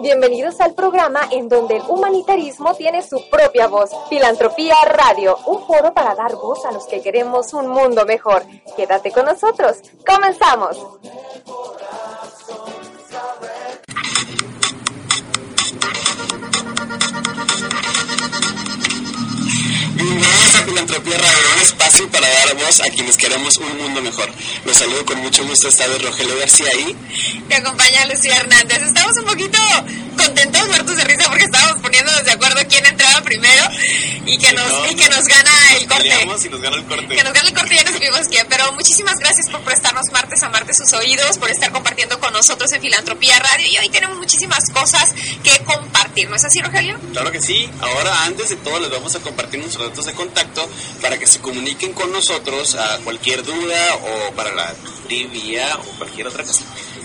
Bienvenidos al programa en donde el humanitarismo tiene su propia voz. Filantropía Radio, un foro para dar voz a los que queremos un mundo mejor. Quédate con nosotros. Comenzamos. Bienvenidos a Filantropía Radio, un espacio para dar voz a quienes queremos un mundo mejor. Los saludo con mucho gusto esta vez Rogelio García ahí. Te acompaña Lucía Hernández. Estamos un poquito contentos, muertos de risa, porque estábamos de quién entraba primero y que, nos, y que nos gana el corte. Y nos gana el corte. Que nos gana el corte y ya no supimos quién. Pero muchísimas gracias por prestarnos martes a martes sus oídos, por estar compartiendo con nosotros en Filantropía Radio. Y hoy tenemos muchísimas cosas que compartir. ¿No es así, Rogelio? Claro que sí. Ahora, antes de todo, les vamos a compartir nuestros datos de contacto para que se comuniquen con nosotros a cualquier duda o para la trivia o cualquier otra cosa.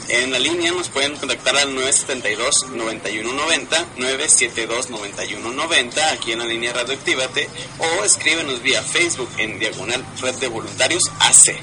En la línea nos pueden contactar al 972-9190, 972-9190, aquí en la línea Radioactívate, o escríbenos vía Facebook en Diagonal Red de Voluntarios AC.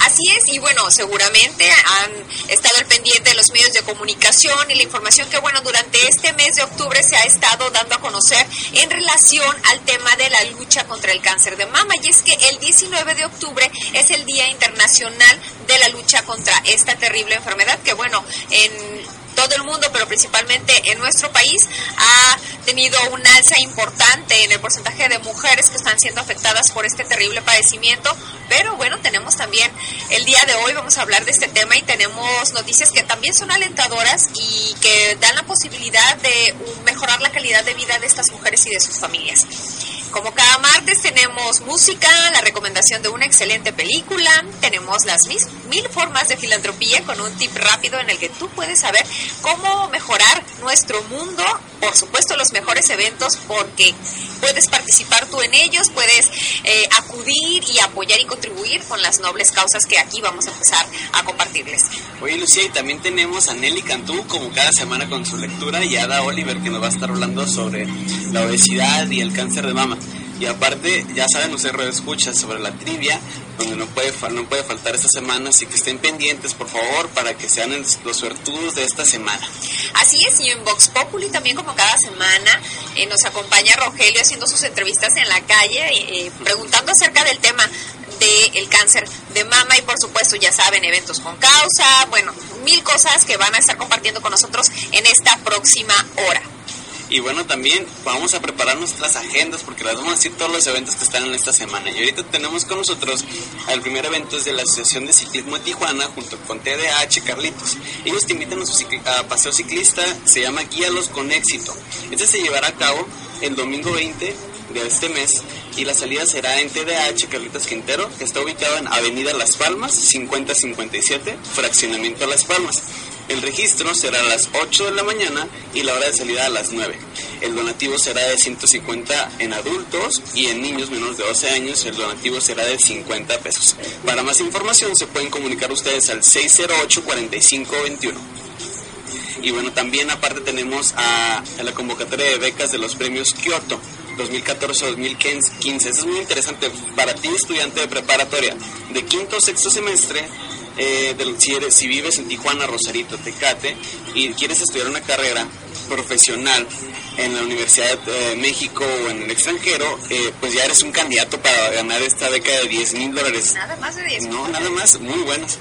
Así es, y bueno, seguramente han estado al pendiente de los medios de comunicación y la información que, bueno, durante este mes de octubre se ha estado dando a conocer en relación al tema de la lucha contra el cáncer de mama. Y es que el 19 de octubre es el Día Internacional de la Lucha contra esta terrible enfermedad que, bueno, en todo el mundo, pero principalmente en nuestro país, ha tenido un alza importante en el porcentaje de mujeres que están siendo afectadas por este terrible padecimiento. Pero bueno, tenemos también el día de hoy, vamos a hablar de este tema y tenemos noticias que también son alentadoras y que dan la posibilidad de mejorar la calidad de vida de estas mujeres y de sus familias. Como cada martes tenemos música, la recomendación de una excelente película, tenemos las mil formas de filantropía con un tip rápido en el que tú puedes saber cómo mejorar nuestro mundo, por supuesto los mejores eventos porque puedes participar tú en ellos, puedes eh, acudir y apoyar y contribuir con las nobles causas que aquí vamos a empezar a compartirles. Oye Lucía, y también tenemos a Nelly Cantú como cada semana con su lectura y a Ada Oliver que nos va a estar hablando sobre la obesidad y el cáncer de mama. Y aparte, ya saben, ustedes escuchas sobre la trivia, donde no puede, no puede faltar esta semana, así que estén pendientes, por favor, para que sean los suertudos de esta semana. Así es, y en Vox Populi también como cada semana eh, nos acompaña Rogelio haciendo sus entrevistas en la calle, eh, preguntando acerca del tema del cáncer de mama y por supuesto ya saben eventos con causa, bueno, mil cosas que van a estar compartiendo con nosotros en esta próxima hora. Y bueno, también vamos a preparar nuestras agendas porque las vamos a decir todos los eventos que están en esta semana. Y ahorita tenemos con nosotros el primer evento es de la Asociación de Ciclismo de Tijuana junto con TDH Carlitos. Ellos te invitan a su paseo ciclista, se llama Guíalos con éxito. Este se llevará a cabo el domingo 20 de este mes y la salida será en TDH Carlitos Quintero, que está ubicado en Avenida Las Palmas, 5057, Fraccionamiento Las Palmas. El registro será a las 8 de la mañana y la hora de salida a las 9. El donativo será de 150 en adultos y en niños menores de 12 años el donativo será de 50 pesos. Para más información se pueden comunicar ustedes al 608-4521. Y bueno, también aparte tenemos a, la convocatoria de becas de los premios Kyoto 2014-2015. Eso es muy interesante para ti, estudiante de preparatoria, de quinto o sexto semestre eh, de, si, eres, si vives en Tijuana, Rosarito, Tecate y quieres estudiar una carrera profesional en la Universidad de México o en el extranjero, eh, pues ya eres un candidato para ganar esta beca de 10 mil dólares. Nada más de 10 No, nada más, muy buenos.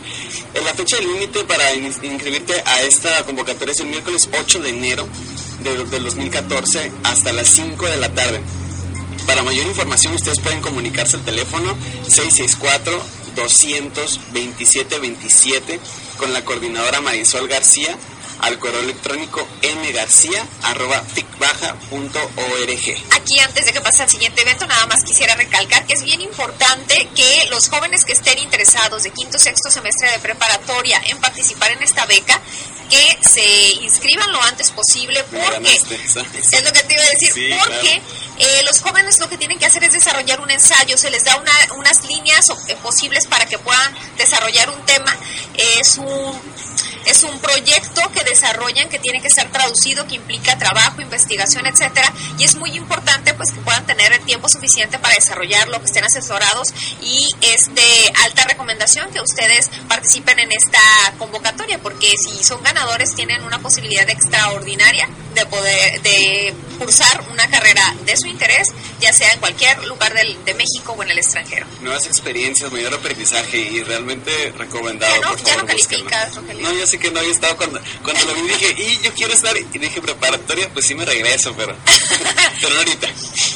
Eh, La fecha límite para in- inscribirte a esta convocatoria es el miércoles 8 de enero de- del 2014 hasta las 5 de la tarde. Para mayor información ustedes pueden comunicarse al teléfono 664 200 2727 con la coordinadora Marisol García al correo electrónico mgarcia.ficbaja.org. Aquí antes de que pase al siguiente evento, nada más quisiera recalcar que es bien importante que los jóvenes que estén interesados de quinto sexto semestre de preparatoria en participar en esta beca que se inscriban lo antes posible porque es lo que te iba a decir porque eh, los jóvenes lo que tienen que hacer es desarrollar un ensayo se les da una, unas líneas eh, posibles para que puedan desarrollar un tema. Es un es un proyecto que desarrollan que tiene que ser traducido, que implica trabajo, investigación, etcétera, y es muy importante pues que puedan tener el tiempo suficiente para desarrollarlo, que estén asesorados y este alta recomendación que ustedes participen en esta convocatoria, porque si son ganadores tienen una posibilidad extraordinaria de poder de cursar una carrera de su interés, ya sea en cualquier lugar del, de México o en el extranjero. Nuevas experiencias, mayor aprendizaje y realmente recomendado. Ya no, por ya favor, no calificas, No, sé que no había estado cuando, cuando lo vi dije, y yo quiero estar, y dije preparatoria, pues sí me regreso, pero, pero ahorita.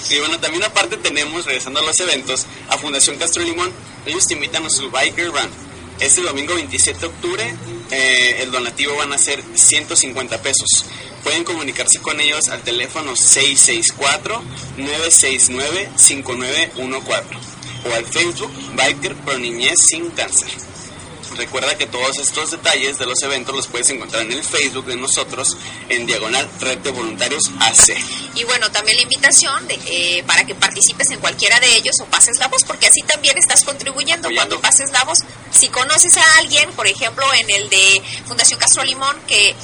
Y bueno, también aparte tenemos, regresando a los eventos, a Fundación Castro Limón, ellos te invitan a su Biker Run. Este domingo 27 de octubre, eh, el donativo van a ser 150 pesos. Pueden comunicarse con ellos al teléfono 664-969-5914 o al Facebook Biker Pro Niñez Sin Cáncer. Recuerda que todos estos detalles de los eventos los puedes encontrar en el Facebook de nosotros en diagonal Red de Voluntarios AC. Y bueno, también la invitación de, eh, para que participes en cualquiera de ellos o pases la voz, porque así también estás contribuyendo Apoyando. cuando pases la voz. Si conoces a alguien, por ejemplo, en el de Fundación Castro Limón, que eh,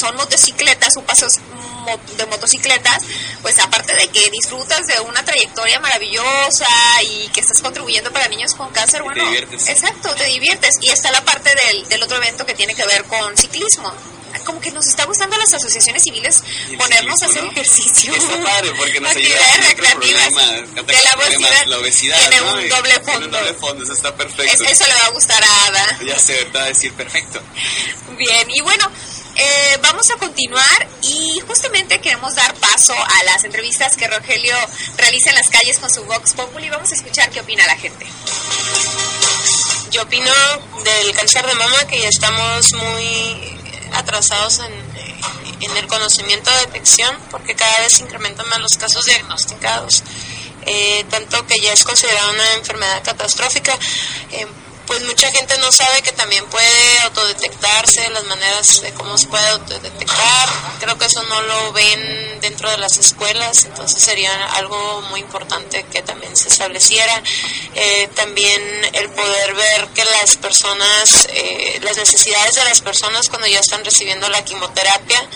son motocicletas o pasos de motocicletas, pues aparte de que disfrutas de una trayectoria maravillosa y que estás contribuyendo para niños con cáncer, Y te bueno, diviertes. exacto, te diviertes. Y está la parte del, del otro evento que tiene que ver con ciclismo. Como que nos está gustando a las asociaciones civiles ponernos a hacer ¿no? ejercicio. Está padre porque nos ayuda a de la obesidad. la obesidad. Tiene ¿no? un doble Tiene un fondo. doble fondo, eso está Es- perfecto. eso le va a gustar a Ada. Ya sé, te va a decir perfecto. Bien, y bueno, eh, vamos a continuar y justamente queremos dar paso a las entrevistas que Rogelio realiza en las calles con su Vox Populi. Vamos a escuchar qué opina la gente. Yo opino del cáncer de mama que ya estamos muy atrasados en, el conocimiento de detección porque cada vez incrementan más los casos diagnosticados, eh, tanto que ya es considerada una enfermedad catastrófica. Eh, pues mucha gente no sabe que también puede autodetectarse, las maneras de cómo se puede autodetectar. Creo que eso no lo ven dentro de las escuelas, entonces sería algo muy importante que también se estableciera. Eh, también el poder ver que las personas, eh, las necesidades de las personas cuando ya están recibiendo la quimioterapia,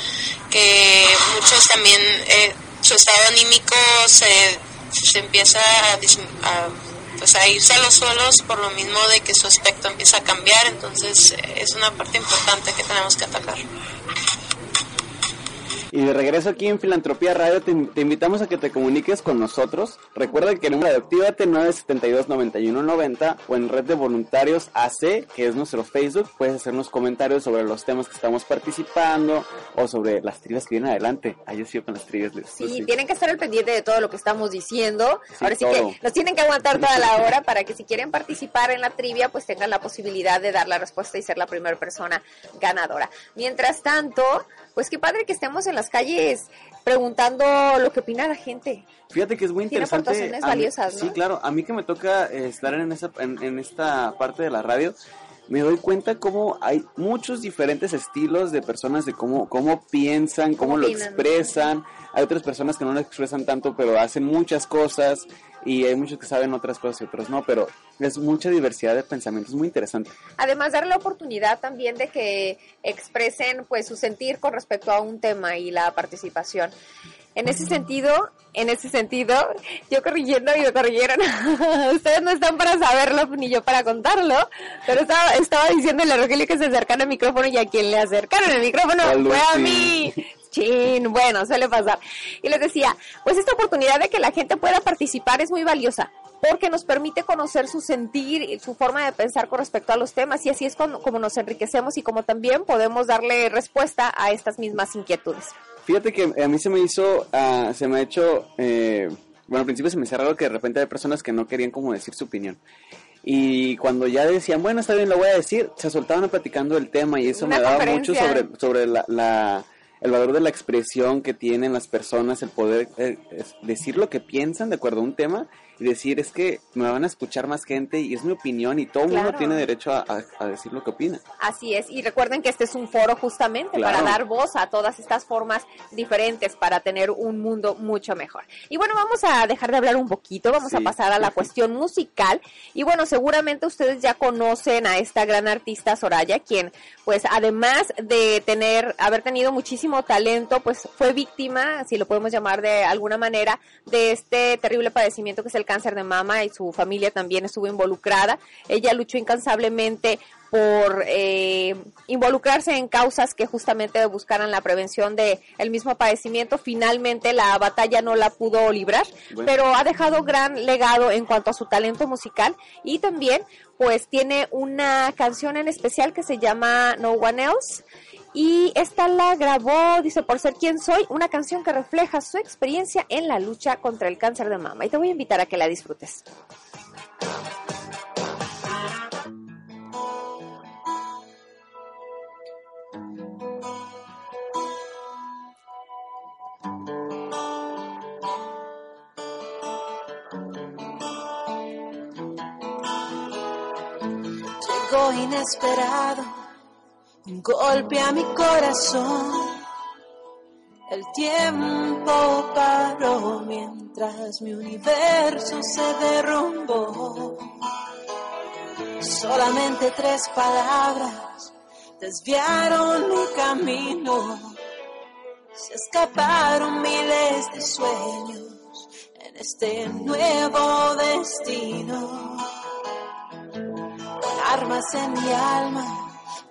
que muchos también, eh, su estado anímico se, se empieza a, a pues a irse a los suelos por lo mismo de que su aspecto empieza a cambiar, entonces eh, es una parte importante que tenemos que atacar. Y de regreso aquí en Filantropía Radio te, te invitamos a que te comuniques con nosotros. Recuerda que el número de Actívate 972-9190 o en Red de Voluntarios AC, que es nuestro Facebook, puedes hacernos comentarios sobre los temas que estamos participando o sobre las trivias que vienen adelante. Ahí yo sigo con las trivias. Sí, Tú sí. tienen que estar al pendiente de todo lo que estamos diciendo. Sí, Ahora sí todo. que nos tienen que aguantar toda la hora para que si quieren participar en la trivia, pues tengan la posibilidad de dar la respuesta y ser la primera persona ganadora. Mientras tanto, pues qué padre que estemos en las calles preguntando lo que opina la gente. Fíjate que es muy Tiene interesante. aportaciones a mí- valiosas, ¿no? Sí, claro. A mí que me toca eh, estar en, esa, en, en esta parte de la radio, me doy cuenta cómo hay muchos diferentes estilos de personas de cómo, cómo piensan, cómo, ¿Cómo lo opinan? expresan. Hay otras personas que no lo expresan tanto, pero hacen muchas cosas. Y hay muchos que saben otras cosas y otros no, pero es mucha diversidad de pensamientos, muy interesante. Además, darle la oportunidad también de que expresen pues su sentir con respecto a un tema y la participación. En ese sentido, en ese sentido, yo corrigiendo y me corrigieron. Ustedes no están para saberlo ni yo para contarlo, pero estaba, estaba diciéndole a Rogelio que se acercara al micrófono y a quien le acercaron el micrófono fue a mí. Chin, bueno, suele pasar. Y les decía, pues esta oportunidad de que la gente pueda participar es muy valiosa porque nos permite conocer su sentir y su forma de pensar con respecto a los temas y así es como, nos enriquecemos y como también podemos darle respuesta a estas mismas inquietudes. Fíjate que a mí se me hizo, ah, se me ha hecho, eh, bueno, al principio se me hacía raro que de repente hay personas que no querían como decir su opinión. Y cuando ya decían, bueno, está bien, lo voy a decir, se soltaban platicando el tema y eso Una me daba mucho sobre, sobre la, la- el valor de la expresión que tienen las personas, el poder eh, decir lo que piensan de acuerdo a un tema y decir, es que me van a escuchar más gente y es mi opinión y todo el mundo tiene derecho a, a- a decir lo que opina. Así es, y recuerden que este es un foro justamente Claro. para dar voz a todas estas formas diferentes para tener un mundo mucho mejor. Y bueno, vamos a dejar de hablar un poquito, vamos Sí. a pasar a la cuestión musical. Y bueno, seguramente ustedes ya conocen a esta gran artista Soraya, quien pues además de tener, haber tenido muchísimo talento, pues fue víctima, si lo podemos llamar de alguna manera, de este terrible padecimiento que es el cáncer de mama y su familia también estuvo involucrada. Ella luchó incansablemente por eh, involucrarse en causas que justamente buscaran la prevención de el mismo padecimiento. Finalmente la batalla no la pudo librar, Bueno. pero ha dejado gran legado en cuanto a su talento musical y también pues tiene una canción en especial que se llama No One Else. Y esta la grabó, dice, por ser quien soy, una canción que refleja su experiencia en la lucha contra el cáncer de mama. Y te voy a invitar a que la disfrutes. Llegó inesperado, un golpe a mi corazón. El tiempo paró mientras mi universo se derrumbó. Solamente tres palabras desviaron mi camino. Se escaparon miles de sueños en este nuevo destino armas en mi alma,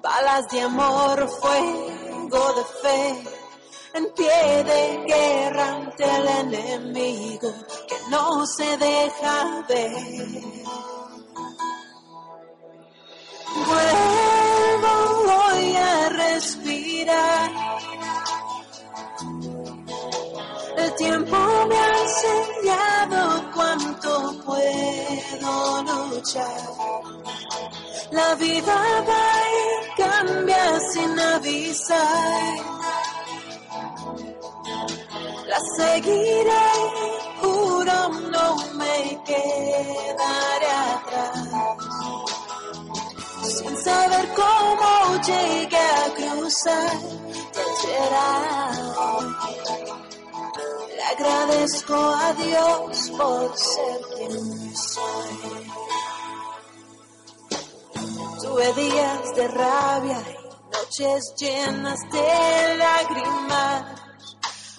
balas de amor, fuego de fe, en pie de guerra ante el enemigo que no se deja ver. Vuelvo hoy a respirar. El tiempo me ha enseñado cuánto puedo luchar. La vida va y cambia sin avisar. La seguiré, juro no me quedaré atrás. Sin saber cómo llegué a cruzar, ya Le agradezco a Dios por ser quien soy. Tuve días de rabia y noches llenas de lágrimas.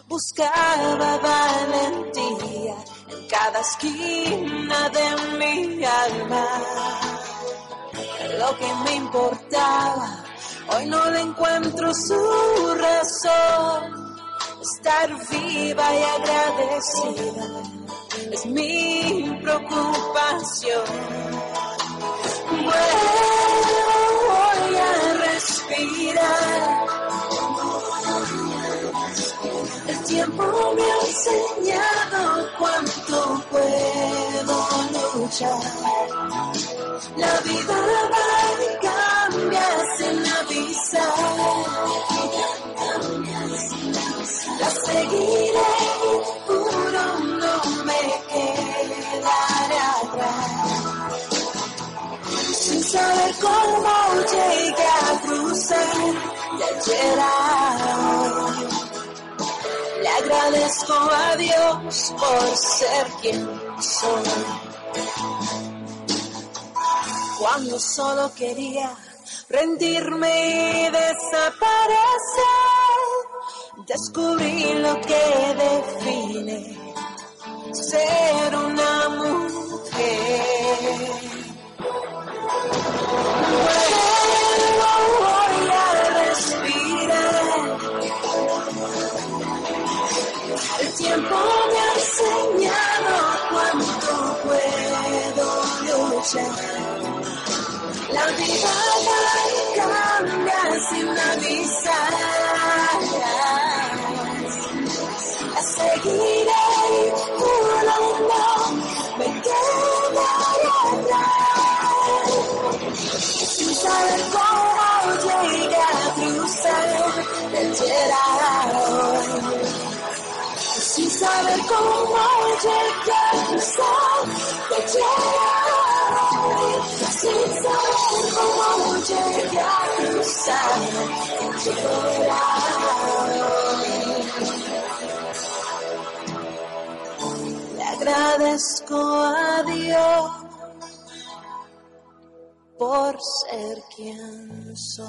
Buscaba valentía en cada esquina de mi alma. Lo que me importaba, hoy no le encuentro su razón. Estar viva y agradecida es mi preocupación. Voy a respirar. El tiempo me ha enseñado cuánto puedo luchar. La vida va sin saber cómo llegué a cruzar de ayer a hoy. Le agradezco a Dios por ser quien soy. Cuando solo quería rendirme y desaparecer, descubrí lo que define ser una mujer. La vida va y cambia sin avisar. La seguiré, try to go all day through ser el si sabe cómo llegar tu sol, te quiero. Si sabe cómo llegar tu sol, te quiero. Le agradezco a Dios por ser quien soy.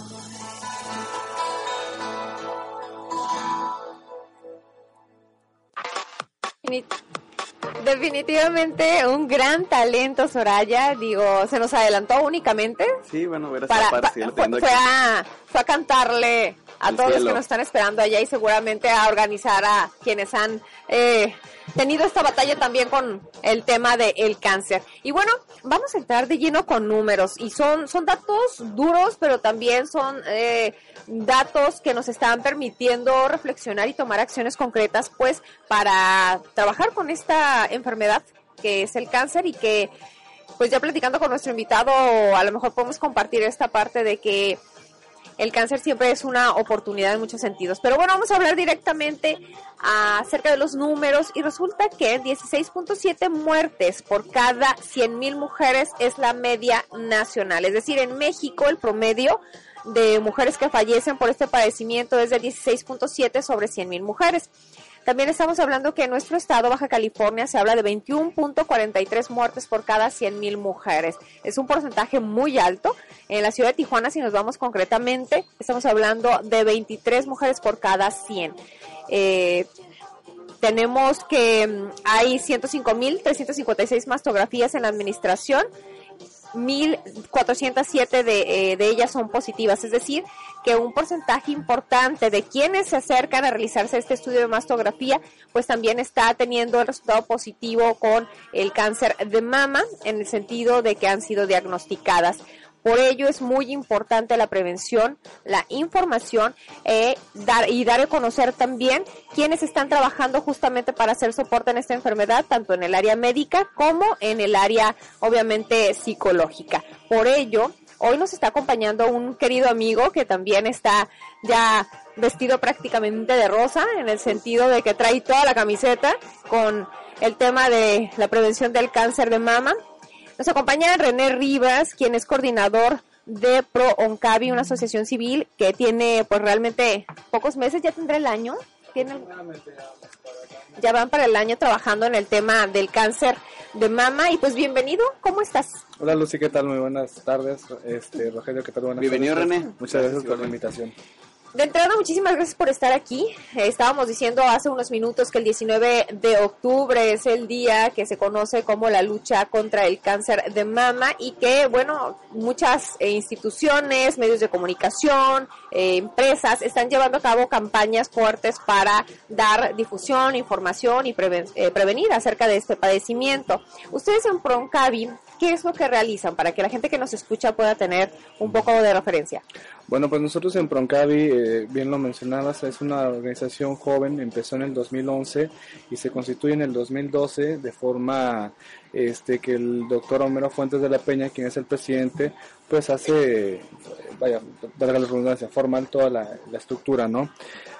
Definitivamente un gran talento, Soraya. Digo, se nos adelantó únicamente. Sí, bueno, ver Para, esta pa- parte. sí, lo fue, fue a, fue a cantarle a todos los que nos están esperando allá y seguramente a organizar a quienes han eh, tenido esta batalla también con el tema del cáncer. Y bueno, vamos a entrar de lleno con números y son, son datos duros, pero también son eh, datos que nos están permitiendo reflexionar y tomar acciones concretas, pues, para trabajar con esta enfermedad que es el cáncer y que pues ya platicando con nuestro invitado, a lo mejor podemos compartir esta parte de que el cáncer siempre es una oportunidad en muchos sentidos. Pero bueno, vamos a hablar directamente acerca de los números y resulta que 16.7 muertes por cada 100.000 mujeres es la media nacional. Es decir, en México el promedio de mujeres que fallecen por este padecimiento es de 16.7 sobre 100.000 mujeres. También estamos hablando que en nuestro estado, Baja California, se habla de 21.43 muertes por cada 100.000 mujeres. Es un porcentaje muy alto. En la ciudad de Tijuana, si nos vamos concretamente, estamos hablando de 23 mujeres por cada 100. Eh, tenemos que mm, hay 105.356 mastografías en la administración 1.407 de, eh, de ellas son positivas, es decir, que un porcentaje importante de quienes se acercan a realizarse este estudio de mastografía, pues también está teniendo el resultado positivo con el cáncer de mama, en el sentido de que han sido diagnosticadas. Por ello es muy importante la prevención, la información eh, y dar a conocer también quienes están trabajando justamente para hacer soporte en esta enfermedad, tanto en el área médica como en el área obviamente psicológica. Por ello, hoy nos está acompañando un querido amigo que también está ya vestido prácticamente de rosa, en el sentido de que trae toda la camiseta con el tema de la prevención del cáncer de mama. Nos acompaña René Rivas, quien es coordinador de Pro Oncavi, una asociación civil que tiene pues realmente pocos meses, ya tendrá el año. ¿Tiene ya van para el año trabajando en el tema del cáncer de mama y pues bienvenido, ¿cómo estás? Hola Lucy, ¿qué tal? Muy buenas tardes. Este, Rogelio, ¿qué tal? Buenas Bienvenido, tardes. René. Muchas gracias, Gracias, por la invitación. De entrada, muchísimas gracias por estar aquí. Estábamos diciendo hace unos minutos que el 19 de octubre es el día que se conoce como la lucha contra el cáncer de mama y que, bueno, muchas eh, instituciones, medios de comunicación, eh, empresas están llevando a cabo campañas fuertes para dar difusión, información y preven- eh, prevenir acerca de este padecimiento. Ustedes en Proncavi, ¿qué es lo que realizan para que la gente que nos escucha pueda tener un poco de referencia? Bueno, pues nosotros en Proncavi, eh, bien lo mencionabas, es una organización joven, empezó en el 2011 y se constituye en el 2012 de forma este, que el doctor Homero Fuentes de la Peña, quien es el presidente, pues hace, vaya, valga la redundancia, formal toda la, la estructura, ¿no?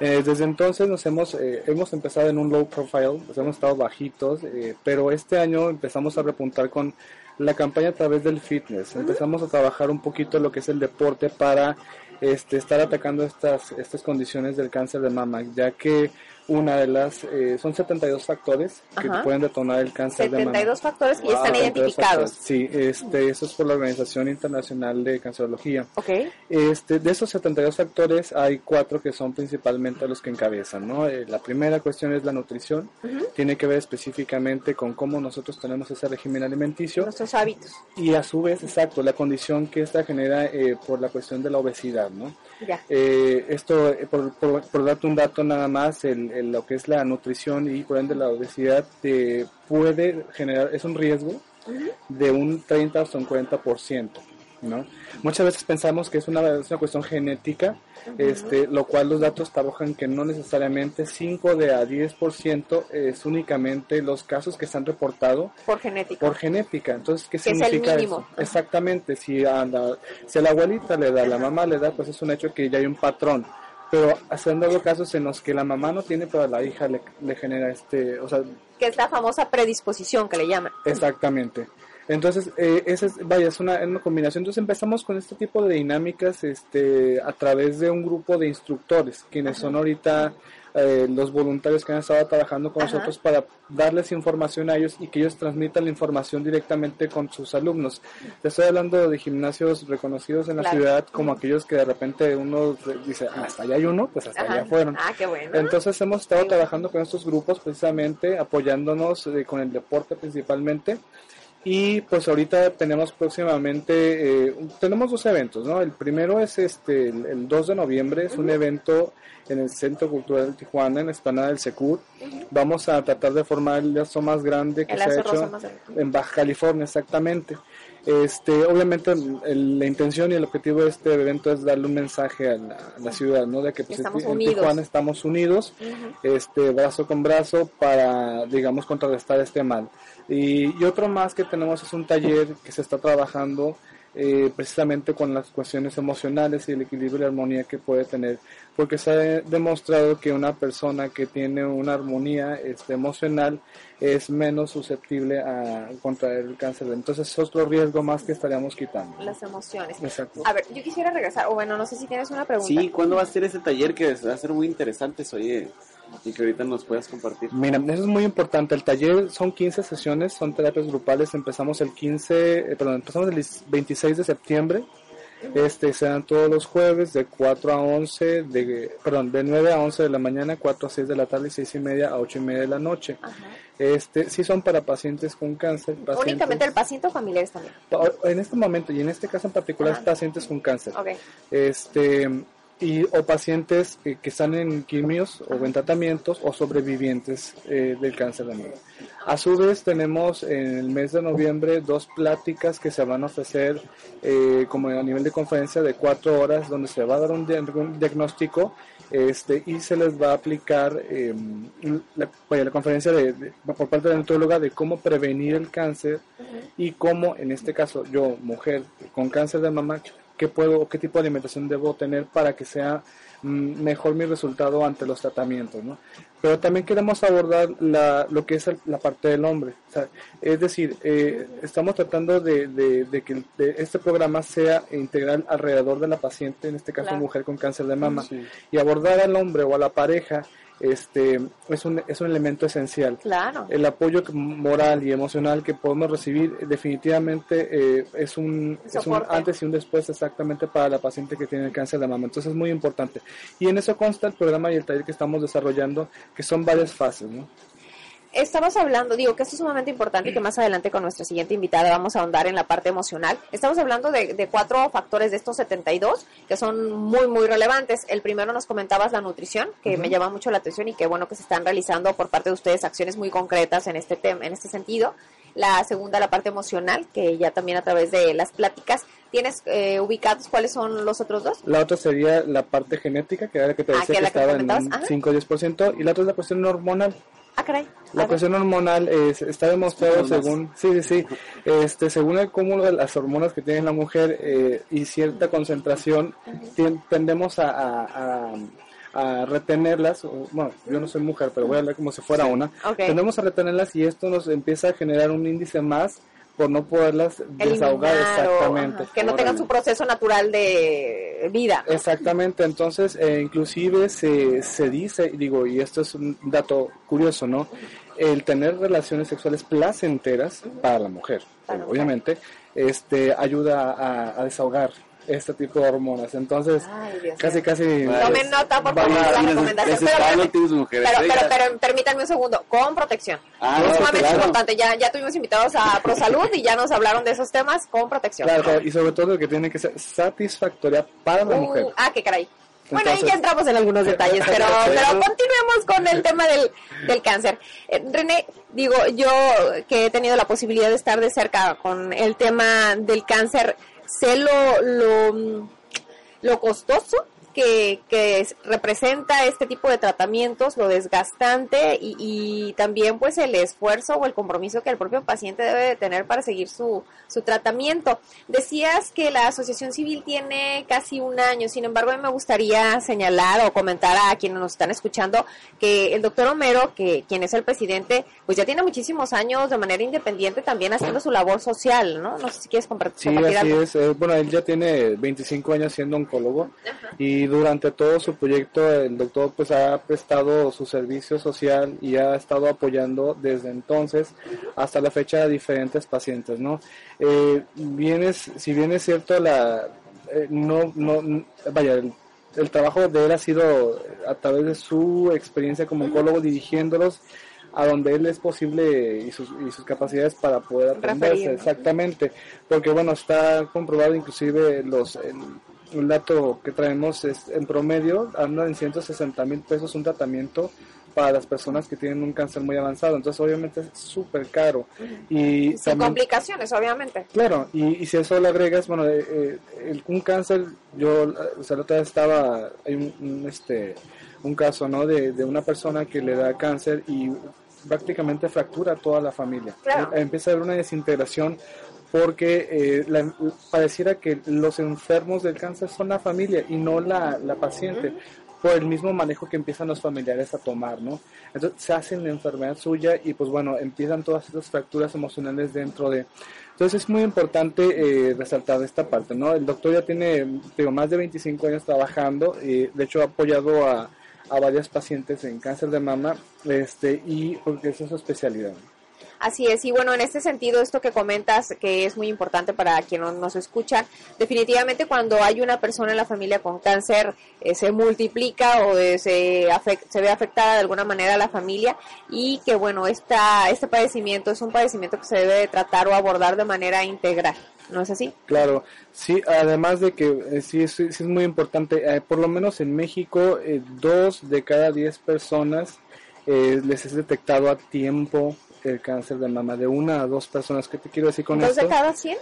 Eh, desde entonces nos hemos, eh, hemos empezado en un low profile, pues hemos estado bajitos, eh, pero este año empezamos a repuntar con la campaña a través del fitness. Empezamos a trabajar un poquito lo que es el deporte para este, estar atacando estas, estas condiciones del cáncer de mama, ya que una de las, eh, son 72 factores que pueden detonar el cáncer de mama. 72 factores que ya están 72 identificados. factores. Sí, este, eso es por la Organización Internacional de Cancerología. Este, de esos 72 factores hay cuatro que son principalmente los que encabezan, ¿no? Eh, la primera cuestión es la nutrición, tiene que ver específicamente con cómo nosotros tenemos ese régimen alimenticio Nuestros hábitos. y a su vez, exacto, la condición que esta genera eh, por la cuestión de la obesidad, ¿no? Ya. Eh, esto, eh, por, por, por darte un dato nada más, el, el- lo que es la nutrición y por ende la obesidad te puede generar, es un riesgo de un 30 hasta un 40%. ¿no? Muchas veces pensamos que es una, es una cuestión genética, este, lo cual los datos te arrojan que no necesariamente 5 de a 10% es únicamente los casos que se han reportado Por genética. por genética. Entonces, ¿qué Que es el significa mínimo. eso? Exactamente, si a, la, si a la abuelita le da, a la mamá le da, pues es un hecho que ya hay un patrón. Pero se han dado casos en los que la mamá no tiene, pero la hija le, le genera este, o sea, Que es la famosa predisposición que le llaman. Exactamente. Entonces, eh, esa es, vaya, es una, es una combinación. Entonces empezamos con este tipo de dinámicas este, a través de un grupo de instructores, quienes son ahorita eh, los voluntarios que han estado trabajando con Ajá. nosotros para darles información a ellos y que ellos transmitan la información directamente con sus alumnos. Te estoy hablando de gimnasios reconocidos en la Claro. ciudad, como aquellos que de repente uno dice, "Ah, hasta allá hay uno, pues hasta Ajá. allá fueron. Ah, qué bueno. Entonces hemos estado trabajando con estos grupos precisamente, apoyándonos eh, con el deporte principalmente. Y pues ahorita tenemos próximamente, eh, tenemos dos eventos, ¿no? El primero es este, el, el 2 de noviembre, es un evento en el Centro Cultural de Tijuana, en la Esplanada del Secur. Vamos a tratar de formar el lazo más grande que El se ha hecho en Baja California, exactamente. Este, obviamente el- la intención y el objetivo de este evento es darle un mensaje a la, a la ciudad, ¿no? De que pues, Estamos en unidos. Tijuana estamos unidos, este, brazo con brazo para, digamos, contrarrestar este mal. Y, y otro más que tenemos es un taller que se está trabajando eh, precisamente con las cuestiones emocionales y el equilibrio y la armonía que puede tener, porque se ha demostrado que una persona que tiene una armonía este, emocional es menos susceptible a contraer el cáncer. Entonces es otro riesgo más que estaríamos quitando. Las emociones. Exacto. A ver, yo quisiera regresar, o bueno, no sé si tienes una pregunta. Sí, ¿cuándo va a ser ese taller que va a ser muy interesante, oye, y que ahorita nos puedas compartir? Mira, eso es muy importante. El taller son 15 sesiones, son terapias grupales. Empezamos el 15, eh, perdón, empezamos el 26 de septiembre. Este, se dan todos los jueves de 4 a 11, de, perdón, de 9 a 11 de la mañana, 4 a 6 de la tarde y 6 y media a 8 y media de la noche. Este, sí son para pacientes con cáncer. Pacientes, Únicamente el paciente o familiares también. En este momento y en este caso en particular, Ajá. pacientes con cáncer Ok. este y o pacientes que, están en quimios o en tratamientos o sobrevivientes eh, del cáncer de mama. A su vez tenemos en el mes de noviembre dos pláticas que se van a ofrecer eh, como a nivel de conferencia de cuatro horas donde se va a dar un, dia- un diagnóstico este y se les va a aplicar eh, la, conferencia de, por parte de la nutrióloga de cómo prevenir el cáncer y cómo en este caso yo mujer con cáncer de mama qué puedo qué tipo de alimentación debo tener para que sea mm, mejor mi resultado ante los tratamientos ¿no? pero también queremos abordar la, lo que es el- la parte del hombre o sea, es decir eh, estamos tratando de, de- de que de este programa sea integral alrededor de la paciente en este caso Claro. mujer con cáncer de mama y abordar al hombre o a la pareja este es un, es un elemento esencial Claro. el apoyo moral y emocional que podemos recibir definitivamente eh, es un es un antes y un después exactamente para la paciente que tiene el cáncer de mama entonces es muy importante y en eso consta el programa y el taller que estamos desarrollando que son varias fases ¿no? Estamos hablando, digo que esto es sumamente importante y que más adelante con nuestra siguiente invitada vamos a ahondar en la parte emocional. Estamos hablando de, de cuatro factores de estos 72 que son muy, muy relevantes. El primero nos comentabas la nutrición, que me llama mucho la atención y que bueno que se están realizando por parte de ustedes acciones muy concretas en este tema, en este sentido. La segunda, la parte emocional, que ya también a través de las pláticas tienes eh, ubicados cuáles son los otros dos. la otra sería la parte genética que era la que te Ah, decía que que, estaba en comentabas, un ajá. 5 o 10% y la otra es la cuestión hormonal Ah, caray. La cuestión hormonal es- está demostrado Hormonas. según, sí, sí, sí, este, según el cúmulo de las hormonas que tiene la mujer eh, y cierta concentración, tendemos a, a- a- a retenerlas, o- bueno, yo no soy mujer, pero voy a hablar como si fuera una, tendemos a retenerlas y esto nos empieza a generar un índice más por no poderlas desahogar Eliminar exactamente. ajá, que no tengan su proceso natural de vida. ¿no? Exactamente, entonces eh, inclusive se, se dice, digo, y esto es un dato curioso, ¿no? El tener relaciones sexuales placenteras para la mujer, Para la mujer. obviamente, este ayuda a, a desahogar este tipo de hormonas. Entonces, Ay, casi, casi... Tomen nota, por favor, la recomendación. Pero, pero, pero, permítanme un segundo, con protección. Ah, es sumamente claro. importante. Ya, ya tuvimos invitados a ProSalud y ya nos hablaron de esos temas con protección. Claro, claro, y sobre todo que tiene que ser satisfactoria para la Uh, mujer. ah, qué caray. Bueno, ahí ya entramos en algunos detalles, pero, pero continuemos con el tema del, del cáncer. Eh, René, digo, yo que he tenido la posibilidad de estar de cerca con el tema del cáncer, sé lo, lo, lo costoso que, que es- representa este tipo de tratamientos, lo desgastante y, y también pues el esfuerzo o el compromiso que el propio paciente debe de tener para seguir su, su tratamiento. Decías que la asociación civil tiene casi un año, sin embargo a mí me gustaría señalar o comentar a quienes nos están escuchando que el doctor Homero, que quien es el presidente, pues ya tiene muchísimos años de manera independiente también haciendo su labor social, ¿no? No sé si quieres compar- Sí, compartir así algo. es. Eh, bueno, él ya tiene 25 años siendo oncólogo y durante todo su proyecto el doctor pues ha prestado su servicio social y ha estado apoyando desde entonces hasta la fecha a diferentes pacientes, ¿no? Eh, bien es- si bien es cierto la eh, no no vaya el, el trabajo de él ha sido a través de su experiencia como oncólogo dirigiéndolos a donde él es posible y sus, y sus capacidades para poder atenderse, exactamente, porque bueno, está comprobado inclusive los un dato que traemos es en promedio anda en 160 mil pesos un tratamiento para las personas que tienen un cáncer muy avanzado, entonces obviamente es súper caro y Sin también- complicaciones, obviamente. Claro, y, y si eso le agregas, bueno, eh, eh, un cáncer, yo, o sea, la otra vez estaba, hay un, un, este, un caso, ¿no? De, de una persona que le da cáncer y prácticamente fractura a toda la familia. Claro. Empieza a haber una desintegración porque eh, la- pareciera que los enfermos del cáncer son la familia y no la, la paciente por el mismo manejo que empiezan los familiares a tomar, ¿no? Entonces se hacen la enfermedad suya y pues bueno, empiezan todas estas fracturas emocionales dentro de... Entonces es muy importante eh, resaltar esta parte, ¿no? El doctor ya tiene digo, más de 25 años trabajando, y de hecho ha apoyado a, a varias pacientes en cáncer de mama, este, y porque esa es su especialidad. Así es, y bueno, en este sentido, esto que comentas, que es muy importante para quienes nos escuchan, definitivamente cuando hay una persona en la familia con cáncer, eh, se multiplica o eh, se, afec- se ve afectada de alguna manera la familia y que bueno, esta, este padecimiento es un padecimiento que se debe de tratar o abordar de manera integral, ¿no es así? Claro, sí, además de que eh, sí, sí es muy importante, por lo menos en México, dos de cada diez personas les es detectado a tiempo el cáncer de mama, de una a dos personas. ¿Qué te quiero decir con ¿Dos esto? de cada cien?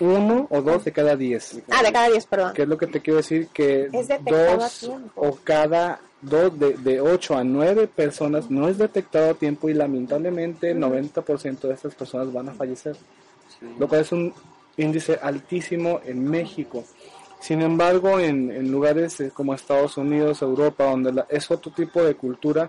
Uno o dos de cada diez. Ah, de cada diez, perdón. ¿Qué es lo que te quiero decir? Que Es detectado a dos o cada dos de, de 8 a 9 personas no es detectado a tiempo y lamentablemente el 90% de estas personas van a fallecer, lo cual es un índice altísimo en México. Sin embargo, en, en lugares eh, como Estados Unidos, Europa, donde la- es otro tipo de cultura,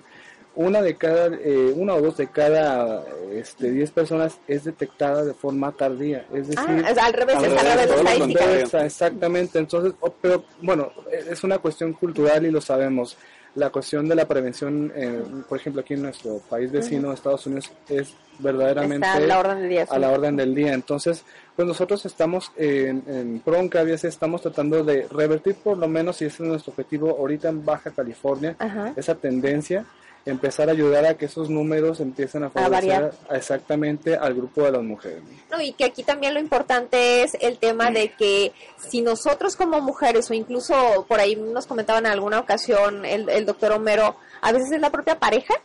una de cada, eh, una o dos de cada este, 10 personas es detectada de forma tardía. Es decir, Ah, es al revés, es al revés estadística. Esa, exactamente, entonces, oh, pero bueno, es una cuestión cultural y lo sabemos. La cuestión de la prevención, eh, por ejemplo, aquí en nuestro país vecino, Estados Unidos, es verdaderamente Está a la orden del día. sí. a la orden del día. Entonces, pues nosotros estamos en, en Bronca, a veces estamos tratando de revertir por lo menos, y ese es nuestro objetivo ahorita en Baja California, Ajá. esa tendencia, empezar a ayudar a que esos números empiecen a favorecer exactamente al grupo de las mujeres. No, y que aquí también lo importante es el tema de que si nosotros como mujeres o incluso por ahí nos comentaban en alguna ocasión el, el doctor Homero, a veces es la propia pareja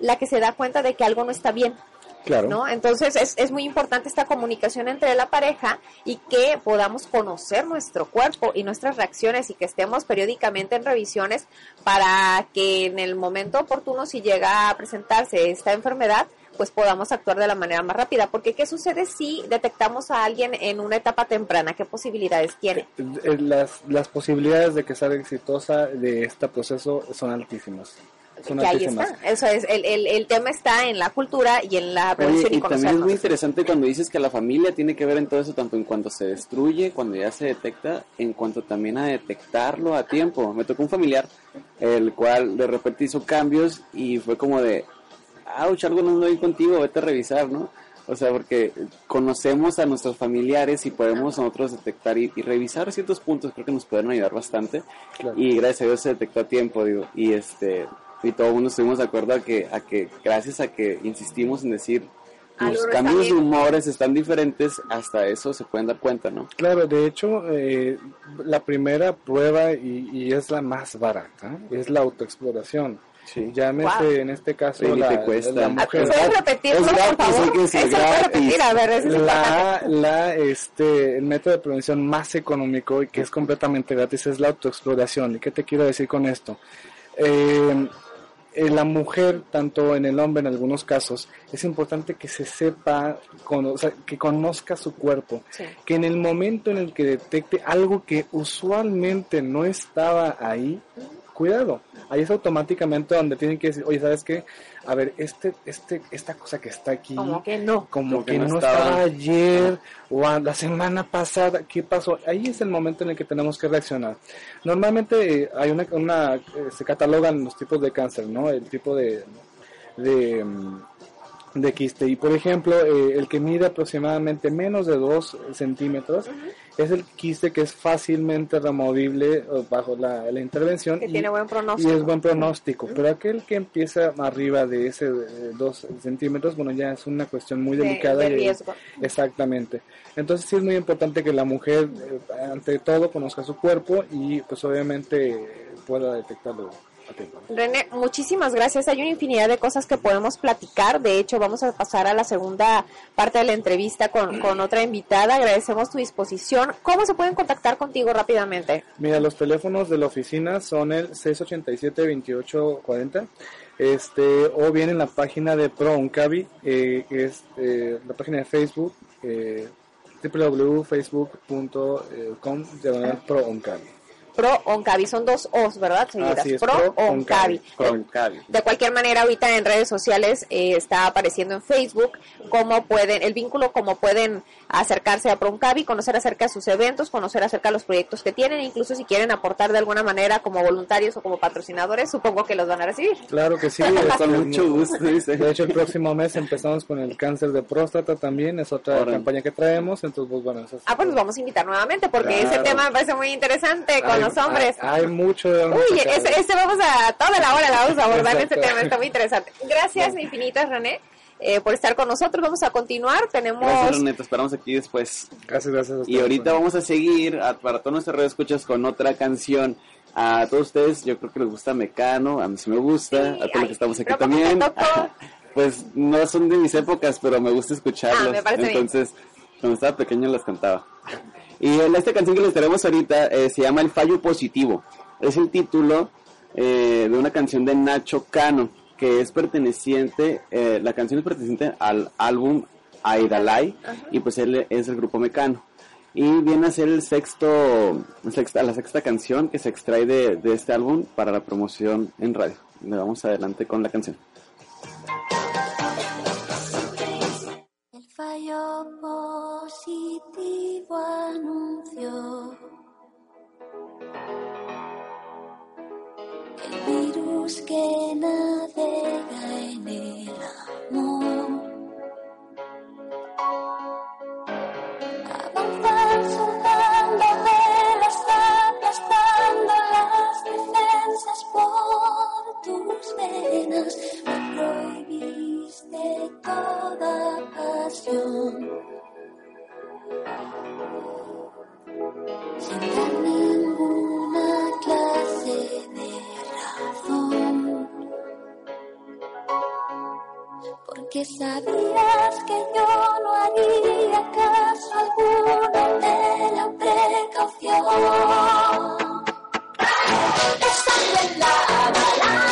la que se da cuenta de que algo no está bien. Claro. ¿no? Entonces es, es muy importante esta comunicación entre la pareja y que podamos conocer nuestro cuerpo y nuestras reacciones y que estemos periódicamente en revisiones para que en el momento oportuno si llega a presentarse esta enfermedad pues podamos actuar de la manera más rápida. Porque ¿qué sucede si detectamos a alguien en una etapa temprana? ¿Qué posibilidades tiene? Eh, Las, las posibilidades de que salga exitosa de este proceso son altísimas. Son Que ahí está. Eso es, el, el, el tema está en la cultura y en la Oye, prevención y, y también es muy interesante cuando dices que la familia tiene que ver en todo eso, tanto en cuanto se destruye, cuando ya se detecta, en cuanto también a detectarlo a tiempo. Me tocó un familiar, el cual de repente hizo cambios y fue como de, ouch, algo no ando contigo, vete a revisar, ¿no? O sea, porque conocemos a nuestros familiares y podemos nosotros detectar y, y revisar ciertos puntos, creo que nos pueden ayudar bastante. Claro. Y gracias a Dios se detectó a tiempo, digo, y este y todo el mundo estuvimos de acuerdo a que, a que gracias a que insistimos en decir los cambios de humores están diferentes, hasta eso se pueden dar cuenta, ¿no? Claro, de hecho, eh, la primera prueba y, y es la más barata, es la autoexploración. Sí. Llámese Wow. en este caso ni la, te cuesta. la Ah, mujer. ¿Puedes repetirlo, Es por gratis, favor? hay que decir gratis. repetir, a ver, eso es La, la, este, el método de prevención más económico y que es completamente gratis es la autoexploración. ¿Y qué te quiero decir con esto? Eh, eh, la mujer, tanto en el hombre en algunos casos, es importante que se sepa, cono- o sea, que conozca su cuerpo, Sí. que en el momento en el que detecte algo que usualmente no estaba ahí, cuidado, ahí es automáticamente donde tienen que decir, oye, ¿sabes qué? A ver, este, este, esta cosa que está aquí, Como que no. como que, que no no estaba. estaba ayer o a la semana pasada, ¿qué pasó? Ahí es el momento en el que tenemos que reaccionar. Normalmente eh, hay una, una eh, se catalogan los tipos de cáncer, ¿no? El tipo de, de, mm, de quiste. Y por ejemplo, eh, el que mide aproximadamente menos de 2 centímetros es el quiste que es fácilmente removible eh, bajo la, la intervención. Que y- tiene buen pronóstico. y es buen pronóstico, pero aquel que empieza arriba de ese 2 centímetros, bueno, ya es una cuestión muy De- delicada. de y- riesgo. Exactamente. Entonces sí es muy importante que la mujer, eh, ante todo, conozca su cuerpo y pues obviamente eh, pueda detectarlo. René, muchísimas gracias. Hay una infinidad de cosas que podemos platicar. De hecho, vamos a pasar a la segunda parte de la entrevista con, con otra invitada. Agradecemos tu disposición. ¿Cómo se pueden contactar contigo rápidamente? Mira, los teléfonos de la oficina son el 687-2840. Este, o bien en la página de Pro Oncavi, eh, que es eh, la página de Facebook, eh, www.facebook.com diagonal Pro Oncavi. Pro Oncavi. Son dos O's, ¿verdad? Seguidas. Así es, Pro, Pro Oncavi. De cualquier manera, ahorita en redes sociales eh, está apareciendo en Facebook cómo pueden, el vínculo, cómo pueden acercarse a Proncavi, conocer acerca de sus eventos, conocer acerca de los proyectos que tienen, incluso si quieren aportar de alguna manera como voluntarios o como patrocinadores, supongo que los van a recibir. Claro que sí. Con mucho gusto, dice. De hecho, el próximo mes empezamos con el cáncer de próstata también, es otra Órale. campaña que traemos, entonces pues bueno, eso es- Ah, pues los vamos a invitar nuevamente porque Claro. ese tema me parece muy interesante con hay- los hombres. Hay, hay mucho de Uy, ese, ese vamos a, toda la hora la vamos a abordar en ese tema, está muy interesante. Gracias infinitas, René, eh, por estar con nosotros. Vamos a continuar, tenemos... Gracias, te esperamos aquí después. Gracias, gracias. a Y ahorita bueno. vamos a seguir a, para todos nuestros escuchas con otra canción. A todos ustedes, yo creo que les gusta Mecano, a mí sí me gusta, Sí, a todos ay, los que estamos aquí pero ¿cómo te también. pues no son de mis épocas, pero me gusta escucharlos. Ah, me bien. Entonces, cuando estaba pequeño las cantaba. Y en esta canción que les tenemos ahorita eh, se llama El Fallo Positivo. Es el título eh, de una canción de Nacho Cano, que es perteneciente, eh, la canción es perteneciente al álbum Aidalai, y pues él es el grupo Mecano. Y viene a ser el sexto, sexta, la sexta canción que se extrae de, de este álbum para la promoción en radio. Le vamos adelante con la canción. El fallo positivo anunció virus que navega en el amor. Avanzar soltando velas, aplastando las defensas por tus venas. Me prohibiste toda pasión. Sin dar ninguna clase Porque sabías que yo no haría caso alguno de la precaución. Pesando en la balanza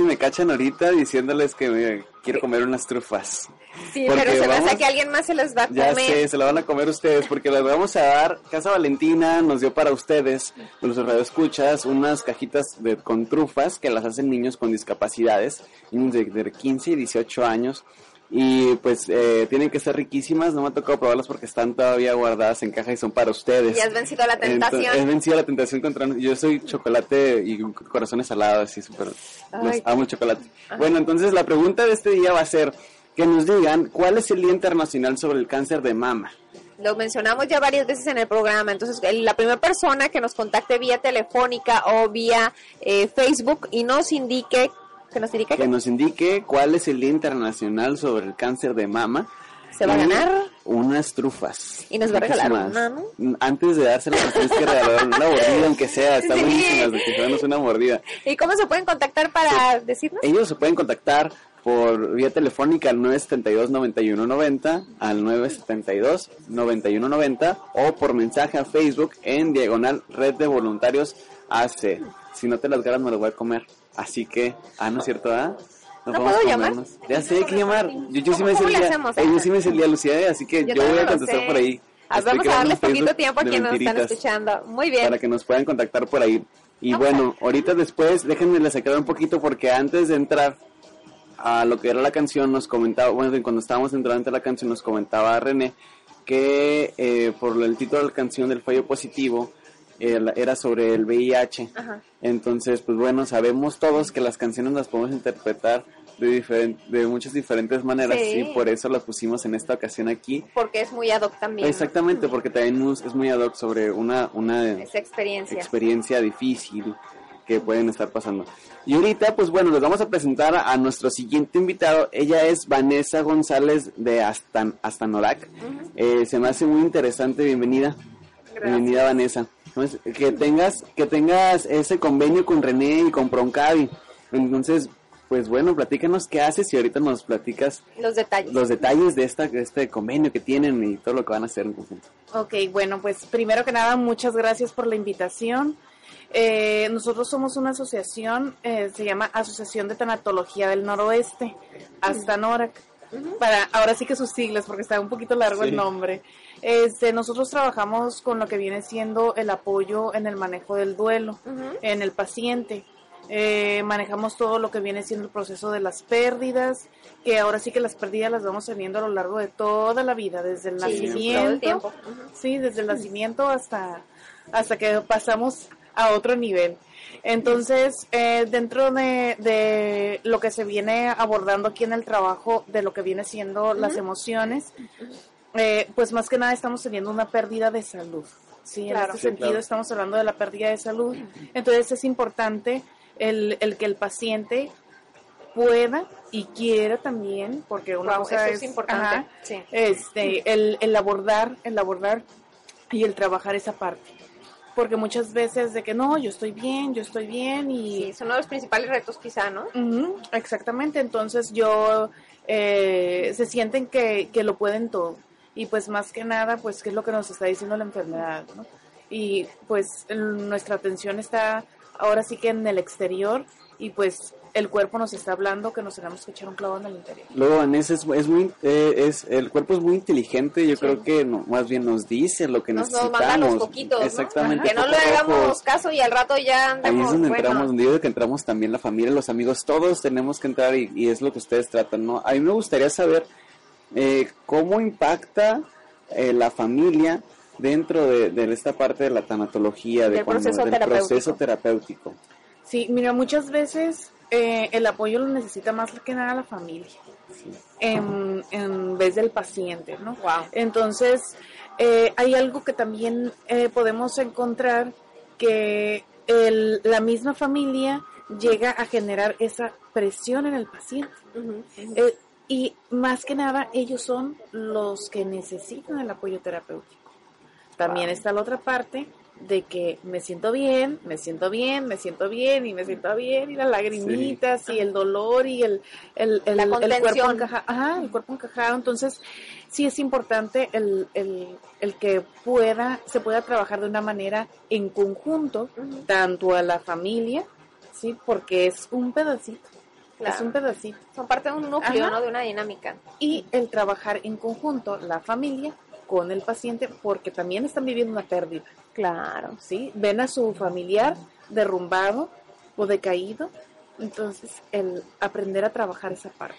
casi me cachan ahorita diciéndoles que me quiero comer unas trufas. Sí, Porque pero se vamos- que alguien más se los va a Ya comer. sé, se lo van a comer ustedes porque les vamos a dar. Casa Valentina nos dio para ustedes, los radioescuchas, unas cajitas de, con trufas que las hacen niños con discapacidades, niños de, de 15 y 18 años. Y pues eh, tienen que ser riquísimas, no me ha tocado probarlas porque están todavía guardadas en caja y son para ustedes. Y has vencido la tentación. Entonces, he vencido la tentación contra... Yo soy chocolate y corazones salados, así súper... los amo el chocolate. Bueno, entonces la pregunta de este día va a ser que nos digan cuál es el Día Internacional sobre el Cáncer de Mama. Lo mencionamos ya varias veces en el programa. Entonces, la primera persona que nos contacte vía telefónica o vía eh, Facebook y nos indique, que nos indique Que nos indique cuál es el Día Internacional sobre el Cáncer de Mama. se va a ganar. Unas trufas. Y nos va a regalar una, ¿no? Antes de dárselas, nos tienes que regalar una mordida, aunque sea. Está Sí. buenísimas, de que se una mordida. ¿Y cómo se pueden contactar para decirnos? Ellos se pueden contactar por vía telefónica al 972-9190, al 972-9190 o por mensaje a Facebook en diagonal Red de Voluntarios AC. Si no te las ganas me las voy a comer. Así que, ah, ¿no es cierto? Ah? Nos ¿No puedo llamar? Ya sé, que llamar. Yo, yo sí me ¿Cómo sé el le día. hacemos, eh, yo sí me Lucía, así que yo voy a contestar por ahí. Ah, vamos a darles poquito tiempo a quienes nos están escuchando. Muy bien. para que nos puedan contactar por ahí. Y Vamos bueno, ahorita después, déjenme les aclarar un poquito porque antes de entrar a lo que era la canción, nos comentaba, bueno, cuando estábamos entrando a la canción, nos comentaba René que eh, por el título de la canción del fallo positivo era sobre el VIH. Ajá. Entonces, pues bueno, sabemos todos que las canciones las podemos interpretar de, de muchas diferentes maneras Sí. y por eso las pusimos en esta ocasión aquí. Porque es muy ad hoc también. ¿no? Exactamente, porque también es muy ad hoc sobre una, una experiencia. experiencia difícil que pueden estar pasando. Y ahorita, pues bueno, les vamos a presentar a, a nuestro siguiente invitado. Ella es Vanessa González de Astan, Astanorac. Eh, se me hace muy interesante. Bienvenida. Bienvenida, Vanessa. Entonces, que tengas, que tengas ese convenio con René y con Proncavi. Entonces, pues bueno, platícanos qué haces y ahorita nos platicas Los detalles. los detalles de, esta, de este convenio que tienen y todo lo que van a hacer en conjunto. Ok, bueno, pues primero que nada, muchas gracias por la invitación. Eh, nosotros somos una asociación, eh, se llama Asociación de Tanatología del Noroeste, hasta NORAC. Para, ahora sí que sus siglas, porque está un poquito largo Sí. el nombre. Este, nosotros trabajamos con lo que viene siendo el apoyo en el manejo del duelo, en el paciente. Eh, manejamos todo lo que viene siendo el proceso de las pérdidas, que ahora sí que las pérdidas las vamos teniendo a lo largo de toda la vida, desde el Sí, nacimiento, sí, desde el nacimiento hasta hasta que pasamos a otro nivel. Entonces, eh, dentro de, de lo que se viene abordando aquí en el trabajo, de lo que viene siendo las emociones, eh, pues más que nada estamos teniendo una pérdida de salud. Sí, en este Sí, sentido claro. estamos hablando de la pérdida de salud. Entonces es importante el, el que el paciente pueda y quiera también, porque una Wow, cosa eso es, es importante, ajá, sí. este, el, el abordar, el abordar y el trabajar esa parte. Porque muchas veces de que no, yo estoy bien, yo estoy bien y... Sí, es uno de los principales retos quizá, ¿no? Exactamente, entonces yo eh, se sienten que, que lo pueden todo y pues más que nada pues qué es lo que nos está diciendo la enfermedad, ¿no? Y pues el- nuestra atención está ahora sí que en el exterior y pues el cuerpo nos está hablando que nos tenemos que echar un clavo en el interior. Luego Vanessa es, es muy eh, es el cuerpo es muy inteligente yo creo que no, más bien nos dice lo que Nos, nos necesitamos mandan los poquitos, ¿no? exactamente Que no le hagamos caso y al rato ya Ahí andemos, es donde bueno, entramos, donde yo que entramos también la familia, los amigos, todos tenemos que entrar y, y es lo que ustedes tratan, ¿no? A mí me gustaría saber eh, cómo impacta eh, la familia dentro de, de esta parte de la tanatología, de Del cuando- proceso del terapéutico. proceso terapéutico. Sí, mira, muchas veces eh, el apoyo lo necesita más que nada la familia, en, en vez del paciente, ¿no? Entonces, eh, hay algo que también eh, podemos encontrar que el- la misma familia llega a generar esa presión en el paciente. Eh, y más que nada, ellos son los que necesitan el apoyo terapéutico. También está la otra parte de que me siento bien, me siento bien, me siento bien y me siento bien y las lagrimitas y el dolor y el, el, el, La el cuerpo encajado, ajá, el cuerpo encajado. Entonces, sí es importante el, el, el que pueda, se pueda trabajar de una manera en conjunto, tanto a la familia, sí, porque es un pedacito. Claro. Es un pedacito. Son parte de un núcleo, Ajá. ¿no? De una dinámica. Y el trabajar en conjunto, la familia con el paciente, porque también están viviendo una pérdida. Claro. ¿Sí? Ven a su familiar derrumbado o decaído. Entonces, el aprender a trabajar esa parte.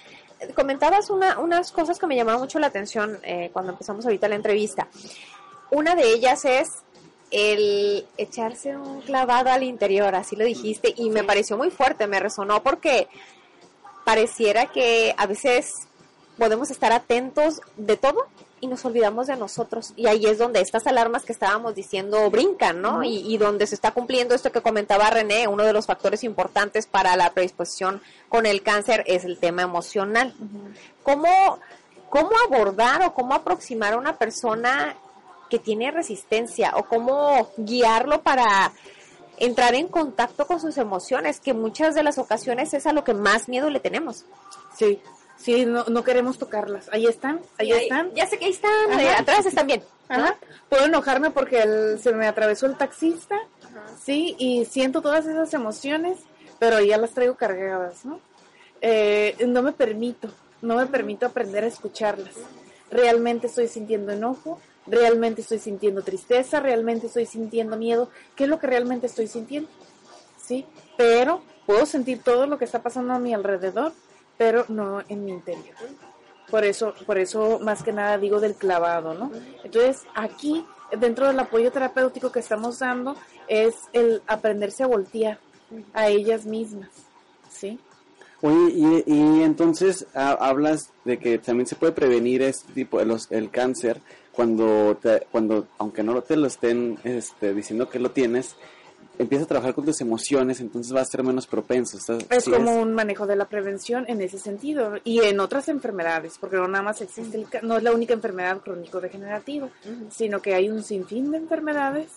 Comentabas una, unas cosas que me llamaron mucho la atención eh, cuando empezamos ahorita la entrevista. Una de ellas es el echarse un clavado al interior, así lo dijiste, y me pareció muy fuerte, me resonó porque pareciera que a veces podemos estar atentos de todo y nos olvidamos de nosotros. Y ahí es donde estas alarmas que estábamos diciendo brincan, ¿no? Y, y donde se está cumpliendo esto que comentaba René, uno de los factores importantes para la predisposición con el cáncer es el tema emocional. ¿Cómo, ¿Cómo abordar o cómo aproximar a una persona que tiene resistencia o cómo guiarlo para entrar en contacto con sus emociones, que muchas de las ocasiones es a lo que más miedo le tenemos? Sí, sí, no, no queremos tocarlas. Ahí están, ahí Sí, ahí- están. ya sé que ahí están, Ajá. eh, atrás están bien. Puedo enojarme porque el- se me atravesó el taxista, sí, y siento todas esas emociones, pero ya las traigo cargadas, ¿no? Eh, no me permito, no me permito aprender a escucharlas. Realmente estoy sintiendo enojo, realmente estoy sintiendo tristeza, realmente estoy sintiendo miedo. ¿Qué es lo que realmente estoy sintiendo? Sí, pero puedo sentir todo lo que está pasando a mi alrededor, pero no en mi interior. Por eso, por eso más que nada digo del clavado, ¿no? Entonces, aquí, dentro del apoyo terapéutico que estamos dando, es el aprenderse a voltear a ellas mismas, ¿sí? Oye, y, entonces ha- hablas de que también se puede prevenir este tipo los, el cáncer cuando, te- cuando aunque no te lo estén este, diciendo que lo tienes, empiezas a trabajar con tus emociones, entonces vas a ser menos propenso. ¿estás- Es sí como un manejo de la prevención en ese sentido y en otras enfermedades, porque no nada más existe, el, ca- no es la única enfermedad crónico-degenerativa, sino que hay un sinfín de enfermedades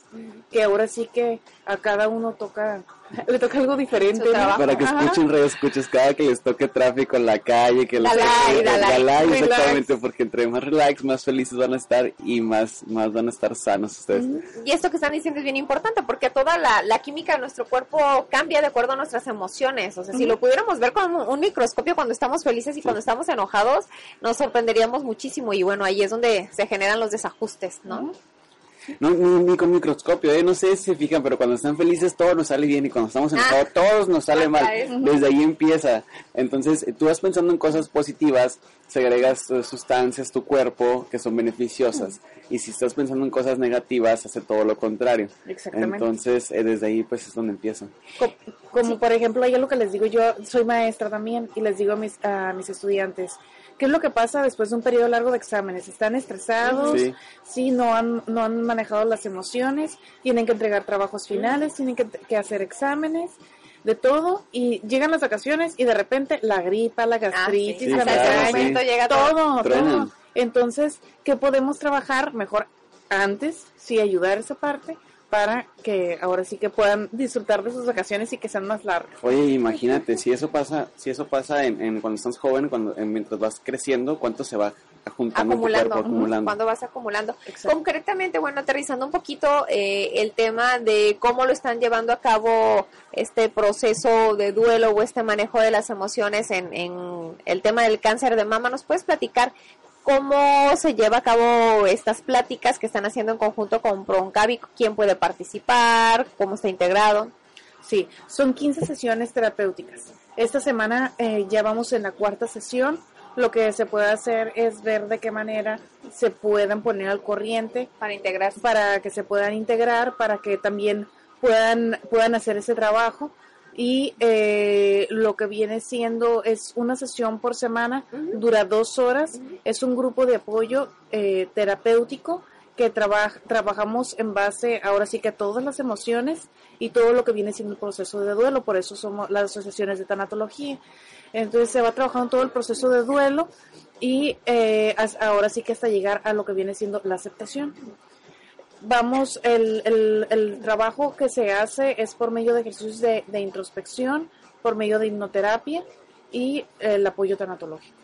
que ahora sí que a cada uno toca, le toca algo diferente. ¿no? Para que escuchen, radio escuches cada que les toque tráfico en la calle, que les Dale, toque- dale, dale, relax. exactamente, porque entre más relax, más felices van a estar y más, más van a estar sanos ustedes. Y esto que están diciendo es bien importante porque toda la, la química de nuestro cuerpo cambia de acuerdo a nuestras emociones. O sea, si lo pudiéramos ver con un, un microscopio cuando estamos felices y cuando estamos enojados, nos sorprenderíamos muchísimo. Y bueno, ahí es donde se generan los desajustes, ¿no? No, ni, ni con microscopio, ¿eh? no sé si se fijan, pero cuando están felices todo nos sale bien y cuando estamos enojados todos nos sale mal. Desde ahí empieza. Entonces, tú vas pensando en cosas positivas, segregas eh, sustancias tu cuerpo que son beneficiosas. Y si estás pensando en cosas negativas, hace todo lo contrario. Exactamente. Entonces, eh, desde ahí pues es donde empieza. Co- Como por ejemplo, yo lo que les digo, yo soy maestra también y les digo a mis, a mis estudiantes, ¿qué es lo que pasa después de un periodo largo de exámenes? ¿Están estresados? Sí. Sí, no han, no han manejado las emociones, tienen que entregar trabajos finales, tienen que, que hacer exámenes, de todo, y llegan las vacaciones y de repente la gripa, la gastritis, sí, la claro, migraña, sí. momento llega todo, todo. Entonces, ¿qué podemos trabajar mejor antes? Sí, ayudar esa parte para que ahora sí que puedan disfrutar de sus vacaciones y que sean más largas. Oye, imagínate, si eso pasa, si eso pasa en, en cuando estás joven, cuando en- mientras vas creciendo, ¿cuánto se va juntando acumulando, cuerpo, acumulando? cuando vas acumulando. Concretamente, bueno, aterrizando un poquito eh, el tema de cómo lo están llevando a cabo este proceso de duelo o este manejo de las emociones en, en el tema del cáncer de mama, ¿nos puedes platicar cómo se lleva a cabo estas pláticas que están haciendo en conjunto con Proncavi? ¿Quién puede participar? ¿Cómo está integrado? Sí, son 15 sesiones terapéuticas. Esta semana eh, ya vamos en la cuarta sesión. Lo que se puede hacer es ver de qué manera se puedan poner al corriente para integrarse, para que se puedan integrar, para que también puedan puedan hacer ese trabajo y eh, lo que viene siendo es una sesión por semana, dura dos horas, es un grupo de apoyo eh, terapéutico que trabaja, trabajamos en base ahora sí que a todas las emociones y todo lo que viene siendo el proceso de duelo, por eso somos las asociaciones de tanatología. Entonces se va trabajando todo el proceso de duelo y eh, ahora sí que hasta llegar a lo que viene siendo la aceptación. Vamos, el, el, el trabajo que se hace es por medio de ejercicios de, de introspección, por medio de hipnoterapia y el apoyo tanatológico.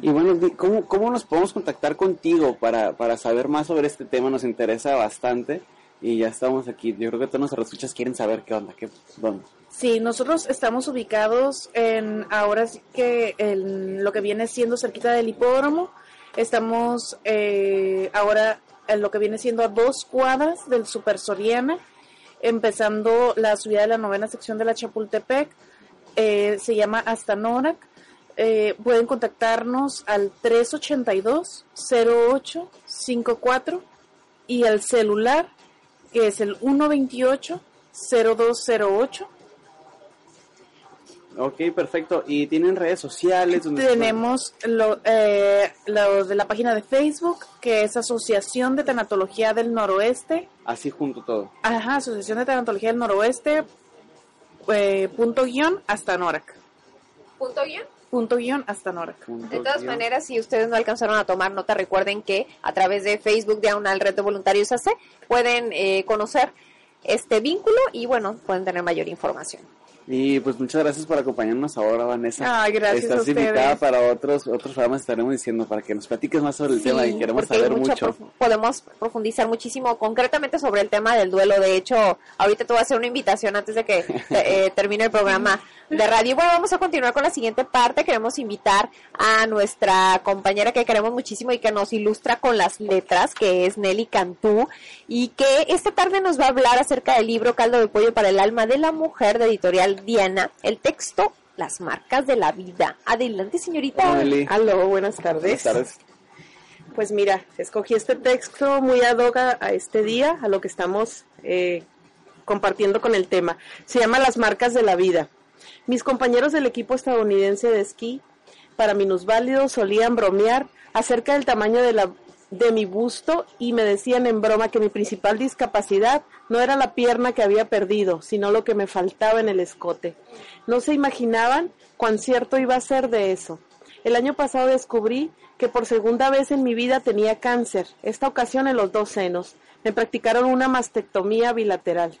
Y bueno, ¿cómo, ¿cómo nos podemos contactar contigo para, para saber más sobre este tema? Nos interesa bastante y ya estamos aquí. Yo creo que todos nuestros escuchas quieren saber qué onda, qué, dónde. Sí, nosotros estamos ubicados en ahora sí que en lo que viene siendo cerquita del hipódromo. Estamos eh, ahora lo que viene siendo a dos cuadras del Super Soriana, empezando la subida de la novena sección de la Chapultepec. Eh, se llama Hasta Norac. Eh, pueden contactarnos al 382-0854 y al celular que es el 128-0208. Ok, perfecto. ¿Y tienen redes sociales? Tenemos lo, eh, lo de la página de Facebook, que es Asociación de Tanatología del Noroeste. Así junto todo. Ajá, Asociación de Tanatología del Noroeste, eh, punto guion hasta Norac. Punto guion. Punto guion hasta Norac. De todas maneras, si ustedes no alcanzaron a tomar nota, recuerden que a través de Facebook Diagonal Red de Voluntarios AC pueden eh, conocer este vínculo y bueno, pueden tener mayor información. Y pues muchas gracias por acompañarnos ahora, Vanessa. Ay, gracias Estás a invitada para otros otros programas, estaremos diciendo, para que nos platiques más sobre el Sí, tema y queremos saber mucho mucho. profu- podemos profundizar muchísimo concretamente sobre el tema del duelo. De hecho, ahorita te voy a hacer una invitación antes de que eh, termine el programa de radio. Bueno, vamos a continuar con la siguiente parte. Queremos invitar a nuestra compañera que queremos muchísimo y que nos ilustra con las letras, que es Nelly Cantú, y que esta tarde nos va a hablar acerca del libro Caldo de Pollo para el Alma de la Mujer de editorial Diana. El texto, Las marcas de la vida. Adelante, señorita. Aló, buenas tardes. Buenas tardes. Pues mira, escogí este texto muy ad hoc a, a este día, a lo que estamos eh, compartiendo con el tema. Se llama Las marcas de la vida. Mis compañeros del equipo estadounidense de esquí para minusválidos solían bromear acerca del tamaño de la de mi busto y me decían en broma que mi principal discapacidad no era la pierna que había perdido, sino lo que me faltaba en el escote. No se imaginaban cuán cierto iba a ser de eso. El año pasado descubrí que por segunda vez en mi vida tenía cáncer, esta ocasión en los dos senos. Me practicaron una mastectomía bilateral.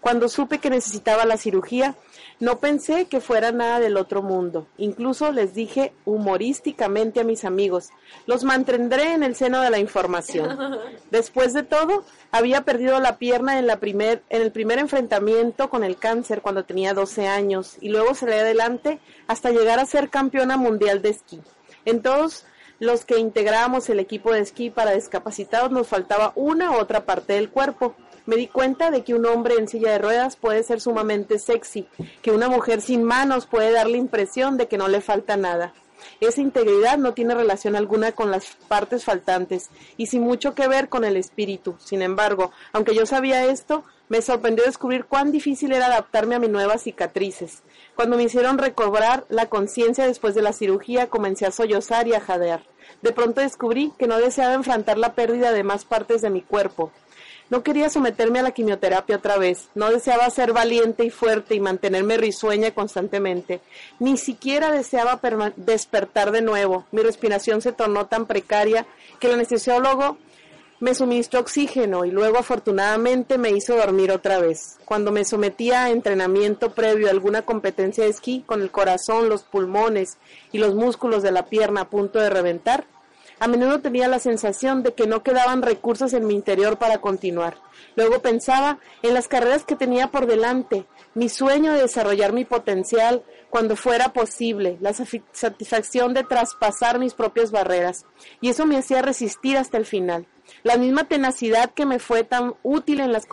Cuando supe que necesitaba la cirugía, no pensé que fuera nada del otro mundo. Incluso les dije humorísticamente a mis amigos, los mantendré en el seno de la información. Después de todo, había perdido la pierna en, la primer, en el primer enfrentamiento con el cáncer cuando tenía 12 años y luego salí adelante hasta llegar a ser campeona mundial de esquí. En todos los que integrábamos el equipo de esquí para discapacitados nos faltaba una u otra parte del cuerpo. Me di cuenta de que un hombre en silla de ruedas puede ser sumamente sexy, que una mujer sin manos puede dar la impresión de que no le falta nada. Esa integridad no tiene relación alguna con las partes faltantes y sin mucho que ver con el espíritu. Sin embargo, aunque yo sabía esto, me sorprendió descubrir cuán difícil era adaptarme a mis nuevas cicatrices. Cuando me hicieron recobrar la conciencia después de la cirugía, comencé a sollozar y a jadear. De pronto descubrí que no deseaba enfrentar la pérdida de más partes de mi cuerpo. No quería someterme a la quimioterapia otra vez, no deseaba ser valiente y fuerte y mantenerme risueña constantemente, ni siquiera deseaba despertar de nuevo. Mi respiración se tornó tan precaria que el anestesiólogo me suministró oxígeno y luego afortunadamente me hizo dormir otra vez. Cuando me sometía a entrenamiento previo a alguna competencia de esquí con el corazón, los pulmones y los músculos de la pierna a punto de reventar, a menudo tenía la sensación de que no quedaban recursos en mi interior para continuar. Luego pensaba en las carreras que tenía por delante, mi sueño de desarrollar mi potencial cuando fuera posible, la satisfacción de traspasar mis propias barreras. Y eso me hacía resistir hasta el final. La misma tenacidad que me fue tan útil en las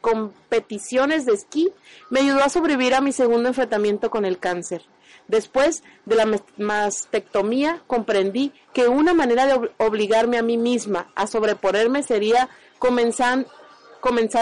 competiciones de esquí me ayudó a sobrevivir a mi segundo enfrentamiento con el cáncer. Después de la mas- mastectomía comprendí que una manera de ob- obligarme a mí misma a sobreponerme sería comenzar,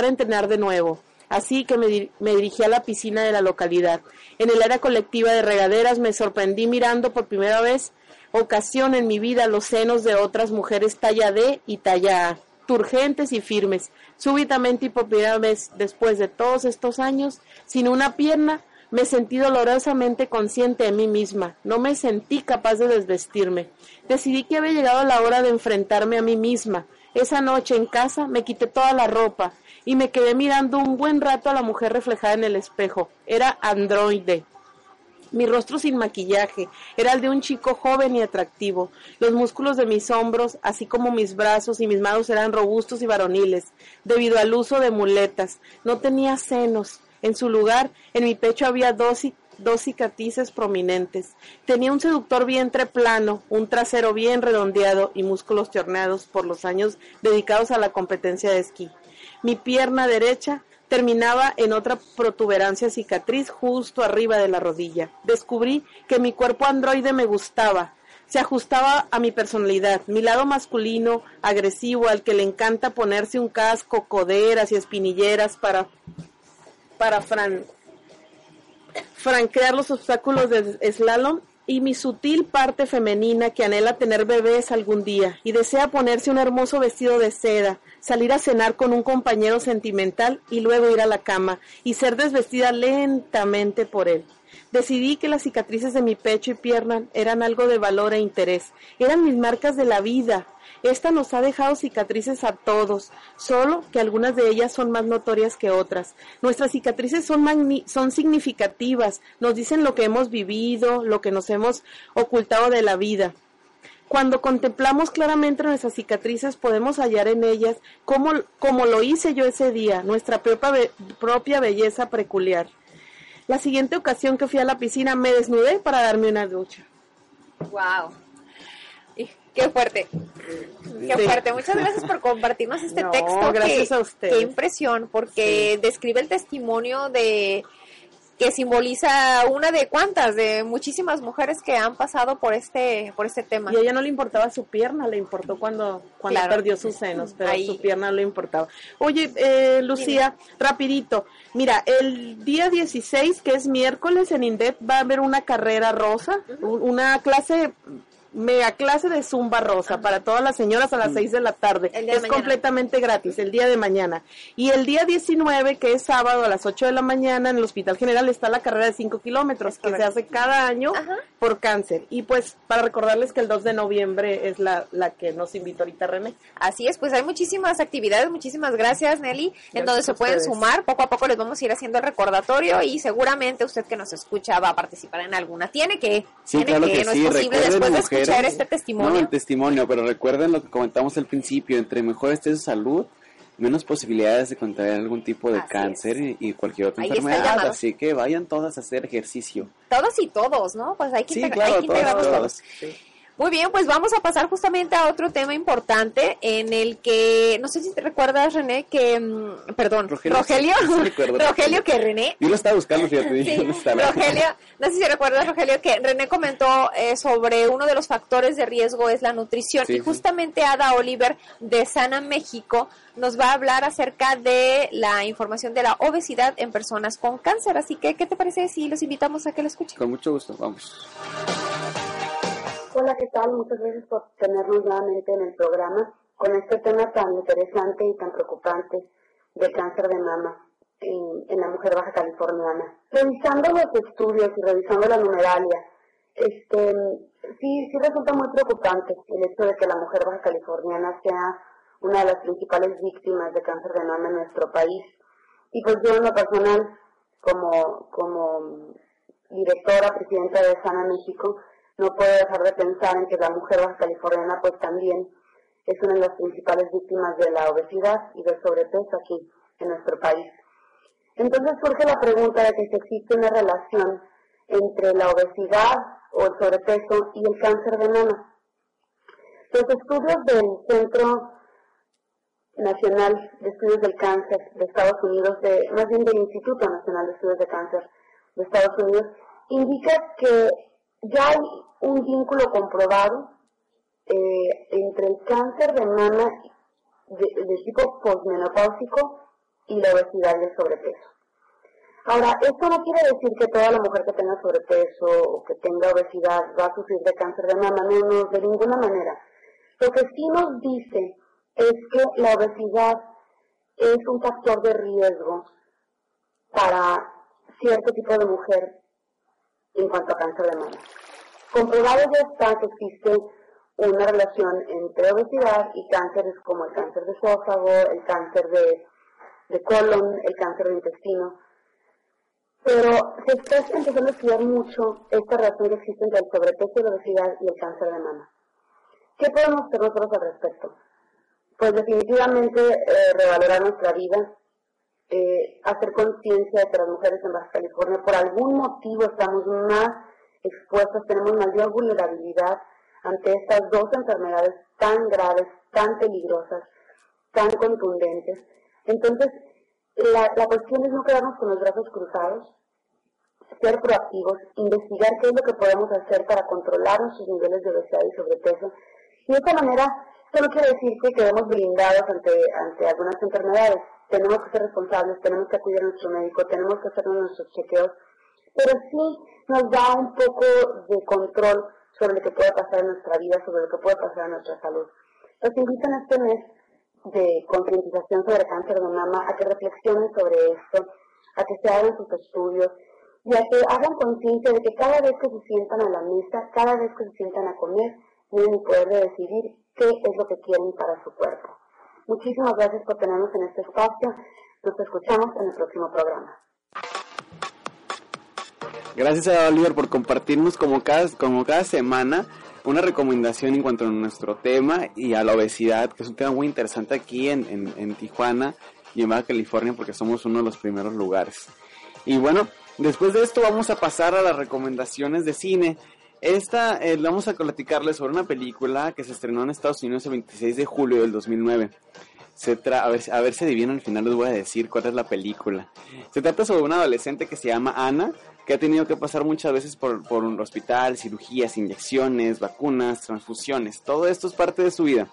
a entrenar de nuevo. Así que me, me dirigí a la piscina de la localidad. En el área colectiva de regaderas me sorprendí mirando por primera vez ocasión en mi vida los senos de otras mujeres talla D y talla A, turgentes y firmes. Súbitamente y por primera vez después de todos estos años, sin una pierna, me sentí dolorosamente consciente de mí misma. No me sentí capaz de desvestirme. Decidí que había llegado la hora de enfrentarme a mí misma. Esa noche en casa me quité toda la ropa y me quedé mirando un buen rato a la mujer reflejada en el espejo. Era androide. Mi rostro sin maquillaje era el de un chico joven y atractivo. Los músculos de mis hombros, así como mis brazos y mis manos eran robustos y varoniles, debido al uso de muletas. No tenía senos. En su lugar, en mi pecho había dos, ci- dos cicatrices prominentes. Tenía un seductor vientre plano, un trasero bien redondeado y músculos torneados por los años dedicados a la competencia de esquí. Mi pierna derecha terminaba en otra protuberancia cicatriz justo arriba de la rodilla. Descubrí que mi cuerpo androide me gustaba, se ajustaba a mi personalidad, mi lado masculino, agresivo, al que le encanta ponerse un casco, coderas y espinilleras para, para fran- franquear los obstáculos de slalom y mi sutil parte femenina que anhela tener bebés algún día y desea ponerse un hermoso vestido de seda, salir a cenar con un compañero sentimental y luego ir a la cama y ser desvestida lentamente por él. Decidí que las cicatrices de mi pecho y pierna eran algo de valor e interés, eran mis marcas de la vida. Esta nos ha dejado cicatrices a todos, solo que algunas de ellas son más notorias que otras. Nuestras cicatrices son, son significativas, nos dicen lo que hemos vivido, lo que nos hemos ocultado de la vida. Cuando contemplamos claramente nuestras cicatrices, podemos hallar en ellas, como, como lo hice yo ese día, nuestra propia, propia belleza peculiar. La siguiente ocasión que fui a la piscina me desnudé para darme una ducha. Wow. Qué fuerte. Qué Sí. fuerte. Muchas gracias por compartirnos este No, texto. gracias Qué- a ustedes. Qué impresión, porque describe el testimonio de que simboliza una de cuantas, de muchísimas mujeres que han pasado por este, por este tema. Y a ella no le importaba su pierna, le importó cuando, cuando Claro. perdió sus senos, pero Ahí. su pierna no le importaba. Oye, eh, Lucía, rapidito, mira, el día 16, que es miércoles, en INDEP va a haber una carrera rosa, un- una clase mega clase de zumba rosa para todas las señoras a las 6 de la tarde. El día de es mañana. completamente gratis, el día de mañana. Y el día 19, que es sábado a las 8 de la mañana, en el Hospital General está la carrera de 5 kilómetros, que se hace cada año por cáncer. Y pues para recordarles que el 2 de noviembre es la, la que nos invitó ahorita René. Así es, pues hay muchísimas actividades, muchísimas gracias Nelly, en donde se pueden sumar, poco a poco les vamos a ir haciendo el recordatorio y seguramente usted que nos escucha va a participar en alguna. Tiene que, Sí, tiene claro que, que, no sí. es posible recuerden, después de este No, testimonio. el testimonio, pero recuerden lo que comentamos al principio, entre mejor esté su salud, menos posibilidades de contraer algún tipo de Así cáncer y, y cualquier otra Ahí enfermedad. Así que vayan todas a hacer ejercicio. Todos y todos, ¿no? Pues hay que, Sí, claro, hay que integrarnos todos, todos. todos. Muy bien, pues vamos a pasar justamente a otro tema importante en el que, no sé si te recuerdas, René, que, mm, perdón, Rogelio, Rogelio, sí, que René, Yo lo estaba buscando, fíjate. Sí. Rogelio, no sé si recuerdas, Rogelio, que René comentó eh, sobre uno de los factores de riesgo es la nutrición. Sí, y justamente Ada Oliver de Sana México nos va a hablar acerca de la información de la obesidad en personas con cáncer. Así que, ¿qué te parece si los invitamos a que lo escuchen? Con mucho gusto, vamos. Hola, ¿qué tal? Muchas gracias por tenernos nuevamente en el programa con este tema tan interesante y tan preocupante del cáncer de mama en, en la mujer baja californiana. Revisando los estudios y revisando la numeralia, este, sí, sí resulta muy preocupante el hecho de que la mujer baja californiana sea una de las principales víctimas de cáncer de mama en nuestro país. Y pues yo en lo personal, como, como directora, presidenta de Sana México, no puedo dejar de pensar en que la mujer californiana pues también es una de las principales víctimas de la obesidad y del sobrepeso aquí en nuestro país. Entonces surge la pregunta de que si existe una relación entre la obesidad o el sobrepeso y el cáncer de mama. Los estudios del Centro Nacional de Estudios del Cáncer de Estados Unidos, de, más bien del Instituto Nacional de Estudios de Cáncer de Estados Unidos, indica que ya hay un vínculo comprobado eh, entre el cáncer de mama de, tipo posmenopáusico y la obesidad y el sobrepeso. Ahora, esto no quiere decir que toda la mujer que tenga sobrepeso o que tenga obesidad va a sufrir de cáncer de mama, no, no, de ninguna manera. Lo que sí nos dice es que la obesidad es un factor de riesgo para cierto tipo de mujer en cuanto a cáncer de mama. Comprobado ya está que existe una relación entre obesidad y cánceres como el cáncer de esófago, el cáncer de, de colon, el cáncer de intestino. Pero se está empezando a estudiar mucho esta relación que existe entre el sobrepeso, la obesidad y el cáncer de mama. ¿Qué podemos hacer nosotros al respecto? Pues definitivamente eh, revalorar nuestra vida, eh, hacer conciencia de que las mujeres en Baja California por algún motivo estamos más expuestas, tenemos mayor vulnerabilidad ante estas dos enfermedades tan graves, tan peligrosas, tan contundentes. Entonces, la, la cuestión es no quedarnos con los brazos cruzados, ser proactivos, investigar qué es lo que podemos hacer para controlar nuestros niveles de obesidad y sobrepeso. Y de esta manera, esto no quiere decir que quedemos blindados ante, ante algunas enfermedades. Tenemos que ser responsables, tenemos que acudir a nuestro médico, tenemos que hacernos nuestros chequeos, pero sí nos da un poco de control sobre lo que puede pasar en nuestra vida, sobre lo que puede pasar en nuestra salud. Los invito en este mes de concientización sobre cáncer de mama a que reflexionen sobre esto, a que se hagan sus estudios y a que hagan conciencia de que cada vez que se sientan a la mesa, cada vez que se sientan a comer, tienen el poder de decidir qué es lo que quieren para su cuerpo. Muchísimas gracias por tenernos en este espacio. Nos escuchamos en el próximo programa. Gracias a Oliver por compartirnos como cada, como cada semana una recomendación en cuanto a nuestro tema y a la obesidad, que es un tema muy interesante aquí en, en, en Tijuana y en Baja California porque somos uno de los primeros lugares. Y bueno, después de esto vamos a pasar a las recomendaciones de cine. Esta eh, vamos a platicarles sobre una película que se estrenó en Estados Unidos el 26 de julio del 2009. Se tra a, ver, si adivinan al final les voy a decir cuál es la película. Se trata sobre una adolescente que se llama Ana, que ha tenido que pasar muchas veces por, por un hospital, cirugías, inyecciones, vacunas, transfusiones. Todo esto es parte de su vida.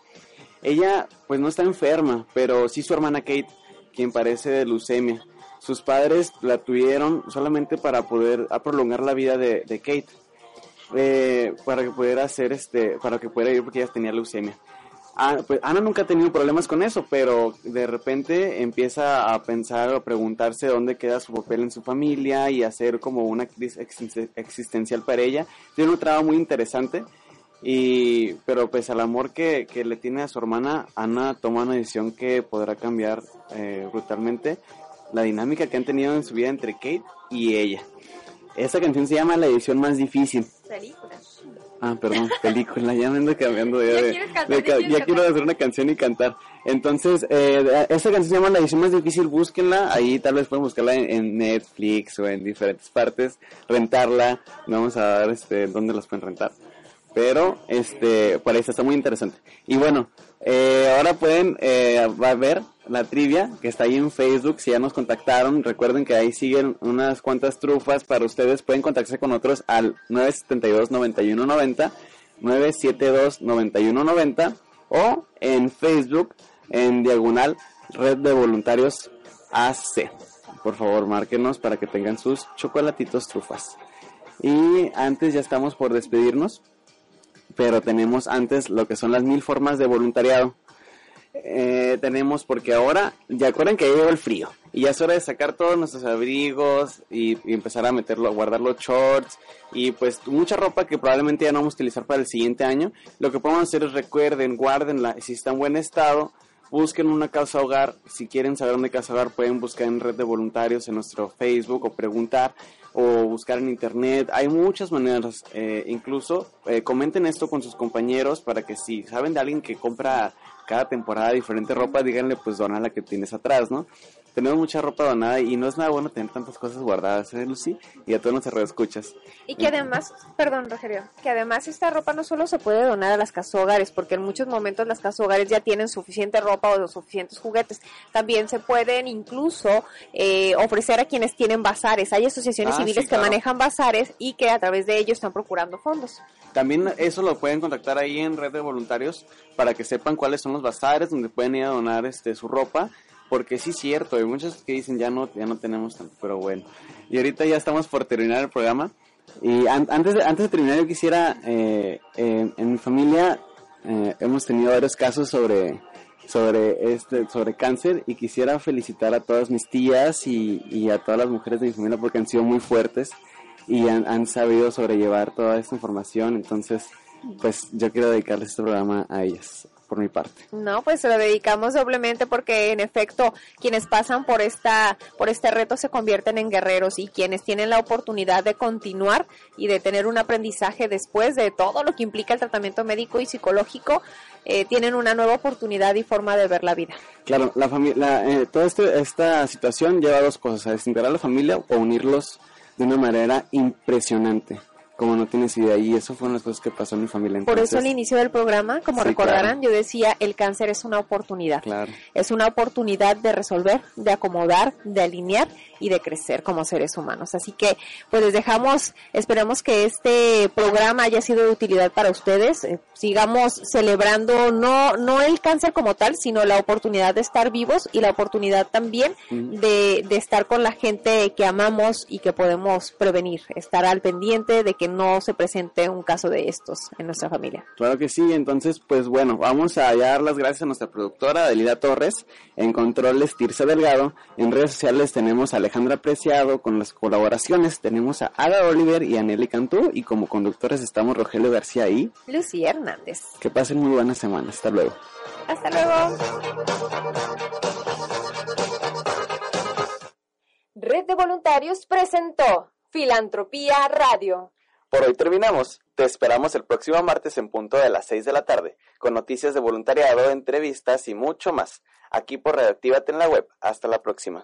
Ella pues no está enferma, pero sí su hermana Kate, quien padece de leucemia. Sus padres la tuvieron solamente para poder prolongar la vida de Kate. Eh, para que pudiera hacer este, para que pudiera ir porque ella tenía leucemia. Ah, pues Ana nunca ha tenido problemas con eso, pero de repente empieza a pensar o preguntarse dónde queda su papel en su familia y hacer como una crisis existen- existencial para ella. Tiene un trabajo muy interesante, y, pero pues al amor que, que le tiene a su hermana, Ana toma una decisión que podrá cambiar eh, brutalmente la dinámica que han tenido en su vida entre Kate y ella. Esta canción se llama La edición más difícil. Película. Ah, perdón, película, ya me ando cambiando de, Ya de- quieres cantar, de ya ca- quieres ya quiero hacer una canción y cantar. Entonces, eh, esta canción se llama La edición más difícil, búsquenla, ahí tal vez pueden buscarla en, en Netflix o en diferentes partes, rentarla, vamos a dar este dónde las pueden rentar. Pero, este, por ahí está muy interesante. Y bueno, eh, ahora pueden eh, ver la trivia que está ahí en Facebook. Si ya nos contactaron, recuerden que ahí siguen unas cuantas trufas para ustedes. Pueden contactarse con nosotros al 972-9190, 972-9190 o en Facebook en diagonal Red de Voluntarios AC. Por favor, márquenos para que tengan sus chocolatitos trufas. Y antes ya estamos por despedirnos, pero tenemos antes lo que son las mil formas de voluntariado. Eh, tenemos porque ahora, ya acuerdan que ya llegó el frío y ya es hora de sacar todos nuestros abrigos y, empezar a meterlo, a guardar los shorts y pues mucha ropa que probablemente ya no vamos a utilizar para el siguiente año. Lo que podemos hacer es recuerden, guárdenla, si está en buen estado, busquen una casa hogar. Si quieren saber dónde casa hogar, pueden buscar en red de voluntarios en nuestro Facebook o preguntar o buscar en internet. Hay muchas maneras. eh, incluso eh, comenten esto con sus compañeros para que si saben de alguien que compra cada temporada diferente ropa, díganle pues dona la que tienes atrás, ¿no? Tenemos mucha ropa donada y no es nada bueno tener tantas cosas guardadas, ¿eh, Lucy? Y a todos nos escuchas. Y que además, perdón Rogelio, que además esta ropa no solo se puede donar a las casas hogares, porque en muchos momentos las casas hogares ya tienen suficiente ropa o suficientes juguetes. También se pueden incluso eh, ofrecer a quienes tienen bazares. Hay asociaciones Ah, civiles sí, claro. que manejan bazares y que a través de ellos están procurando fondos. También eso lo pueden contactar ahí en red de voluntarios para que sepan cuáles son los bazares donde pueden ir a donar este su ropa. Porque sí es cierto, hay muchos que dicen ya no, ya no tenemos tanto, pero bueno. Y ahorita ya estamos por terminar el programa. Y an- antes, de, antes de terminar yo quisiera, eh, eh, en mi familia eh, hemos tenido varios casos sobre, sobre, este, sobre cáncer y quisiera felicitar a todas mis tías y, y a todas las mujeres de mi familia porque han sido muy fuertes y han, han sabido sobrellevar toda esta información. Entonces, pues yo quiero dedicarles este programa a ellas, por mi parte. No, pues se lo dedicamos doblemente porque en efecto quienes pasan por esta por este reto se convierten en guerreros y quienes tienen la oportunidad de continuar y de tener un aprendizaje después de todo lo que implica el tratamiento médico y psicológico eh, tienen una nueva oportunidad y forma de ver la vida. Claro, la familia, eh, toda este- esta situación lleva a dos cosas, a desintegrar a la familia o unirlos de una manera impresionante, como no tienes idea, y eso fueron las cosas que pasó en mi familia. Por eso Entonces, al inicio del programa, como Sí, recordarán, yo decía, el cáncer es una oportunidad. Claro. Es una oportunidad de resolver, de acomodar, de alinear y de crecer como seres humanos. Así que, pues les dejamos, esperemos que este programa haya sido de utilidad para ustedes. Eh, sigamos celebrando no, no el cáncer como tal, sino la oportunidad de estar vivos y la oportunidad también de, de estar con la gente que amamos y que podemos prevenir. Estar al pendiente de que no se presente un caso de estos en nuestra familia. Claro que sí, entonces pues bueno, vamos a dar las gracias a nuestra productora Delida Torres, en controles Tirsa Delgado, en redes sociales tenemos a Alejandra Preciado, con las colaboraciones tenemos a Ada Oliver y a Nelly Cantú, y como conductores estamos Rogelio García y Lucía Hernández. que pasen muy buenas semanas, hasta luego. Hasta luego. Red de Voluntarios presentó Filantropía Radio. Por hoy terminamos. Te esperamos el próximo martes en punto de las 6 de la tarde, con noticias de voluntariado, entrevistas y mucho más, aquí por Redactívate en la web. Hasta la próxima.